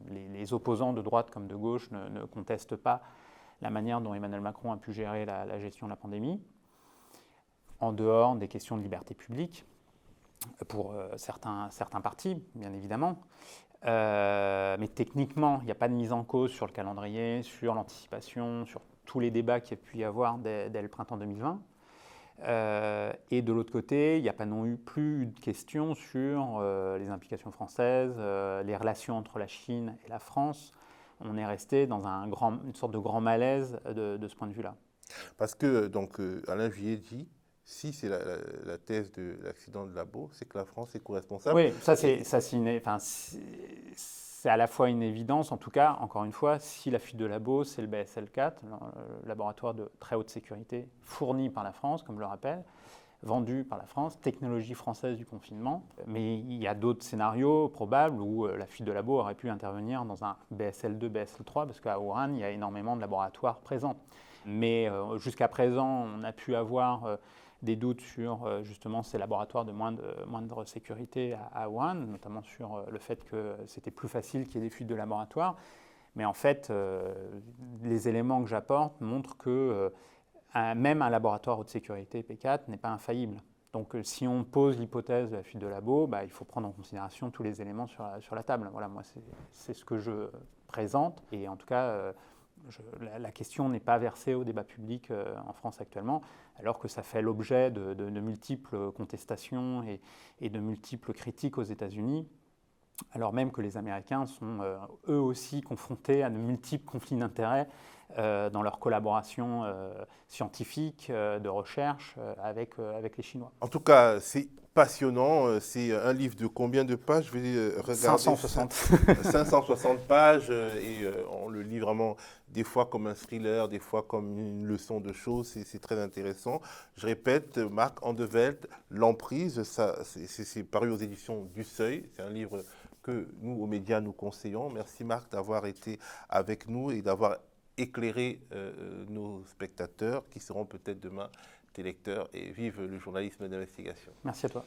les, opposants de droite comme de gauche ne, contestent pas la manière dont Emmanuel Macron a pu gérer la, gestion de la pandémie, en dehors des questions de liberté publique, pour euh, certains, certains partis, bien évidemment. mais techniquement, il n'y a pas de mise en cause sur le calendrier, sur l'anticipation, sur tous les débats qu'il y a pu y avoir dès, le printemps 2020. Euh, et de l'autre côté, il n'y a pas non plus de questions sur euh, les implications françaises, euh, les relations entre la Chine et la France. On est resté dans une sorte de grand malaise de, ce point de vue-là. Parce que, donc, Alain Juillet dit, si c'est la, thèse de l'accident de Labo, c'est que la France est co-responsable. Oui, ça c'est c'est à la fois une évidence, en tout cas, encore une fois, si la fuite de labo, c'est le BSL4, le laboratoire de très haute sécurité fourni par la France, comme je le rappelle, vendu par la France, technologie française du confinement. Mais il y a d'autres scénarios probables où euh, la fuite de labo aurait pu intervenir dans un BSL2, BSL3, parce qu'à Wuhan, il y a énormément de laboratoires présents. Mais euh, jusqu'à présent, on a pu avoir euh, des doutes sur euh, justement ces laboratoires de moindre, sécurité à, Wuhan, notamment sur euh, le fait que c'était plus facile qu'il y ait des fuites de laboratoire. Mais en fait, euh, les éléments que j'apporte montrent que même un laboratoire haute sécurité P4 n'est pas infaillible. Donc si on pose l'hypothèse de la fuite de labo, bah, il faut prendre en considération tous les éléments sur la table. Voilà, moi c'est ce que je présente. Et en tout cas, la, question n'est pas versée au débat public euh, en France actuellement, alors que ça fait l'objet de, multiples contestations et, de multiples critiques aux États-Unis, alors même que les Américains sont euh, eux aussi confrontés à de multiples conflits d'intérêts euh, dans leur collaboration scientifique, de recherche avec, avec les Chinois. En tout cas, c'est passionnant. Euh, c'est un livre de combien de pages? Je vais euh, regarder. 560. 560 (laughs) pages euh, et on le lit vraiment des fois comme un thriller, des fois comme une leçon de choses. C'est très intéressant. Je répète, Marc Andevelt, L'emprise, c'est paru aux éditions du Seuil. C'est un livre que nous, aux médias, nous conseillons. Merci Marc d'avoir été avec nous et d'avoir éclairé nos spectateurs qui seront peut-être demain lecteurs et vive le journalisme d'investigation. Merci à toi.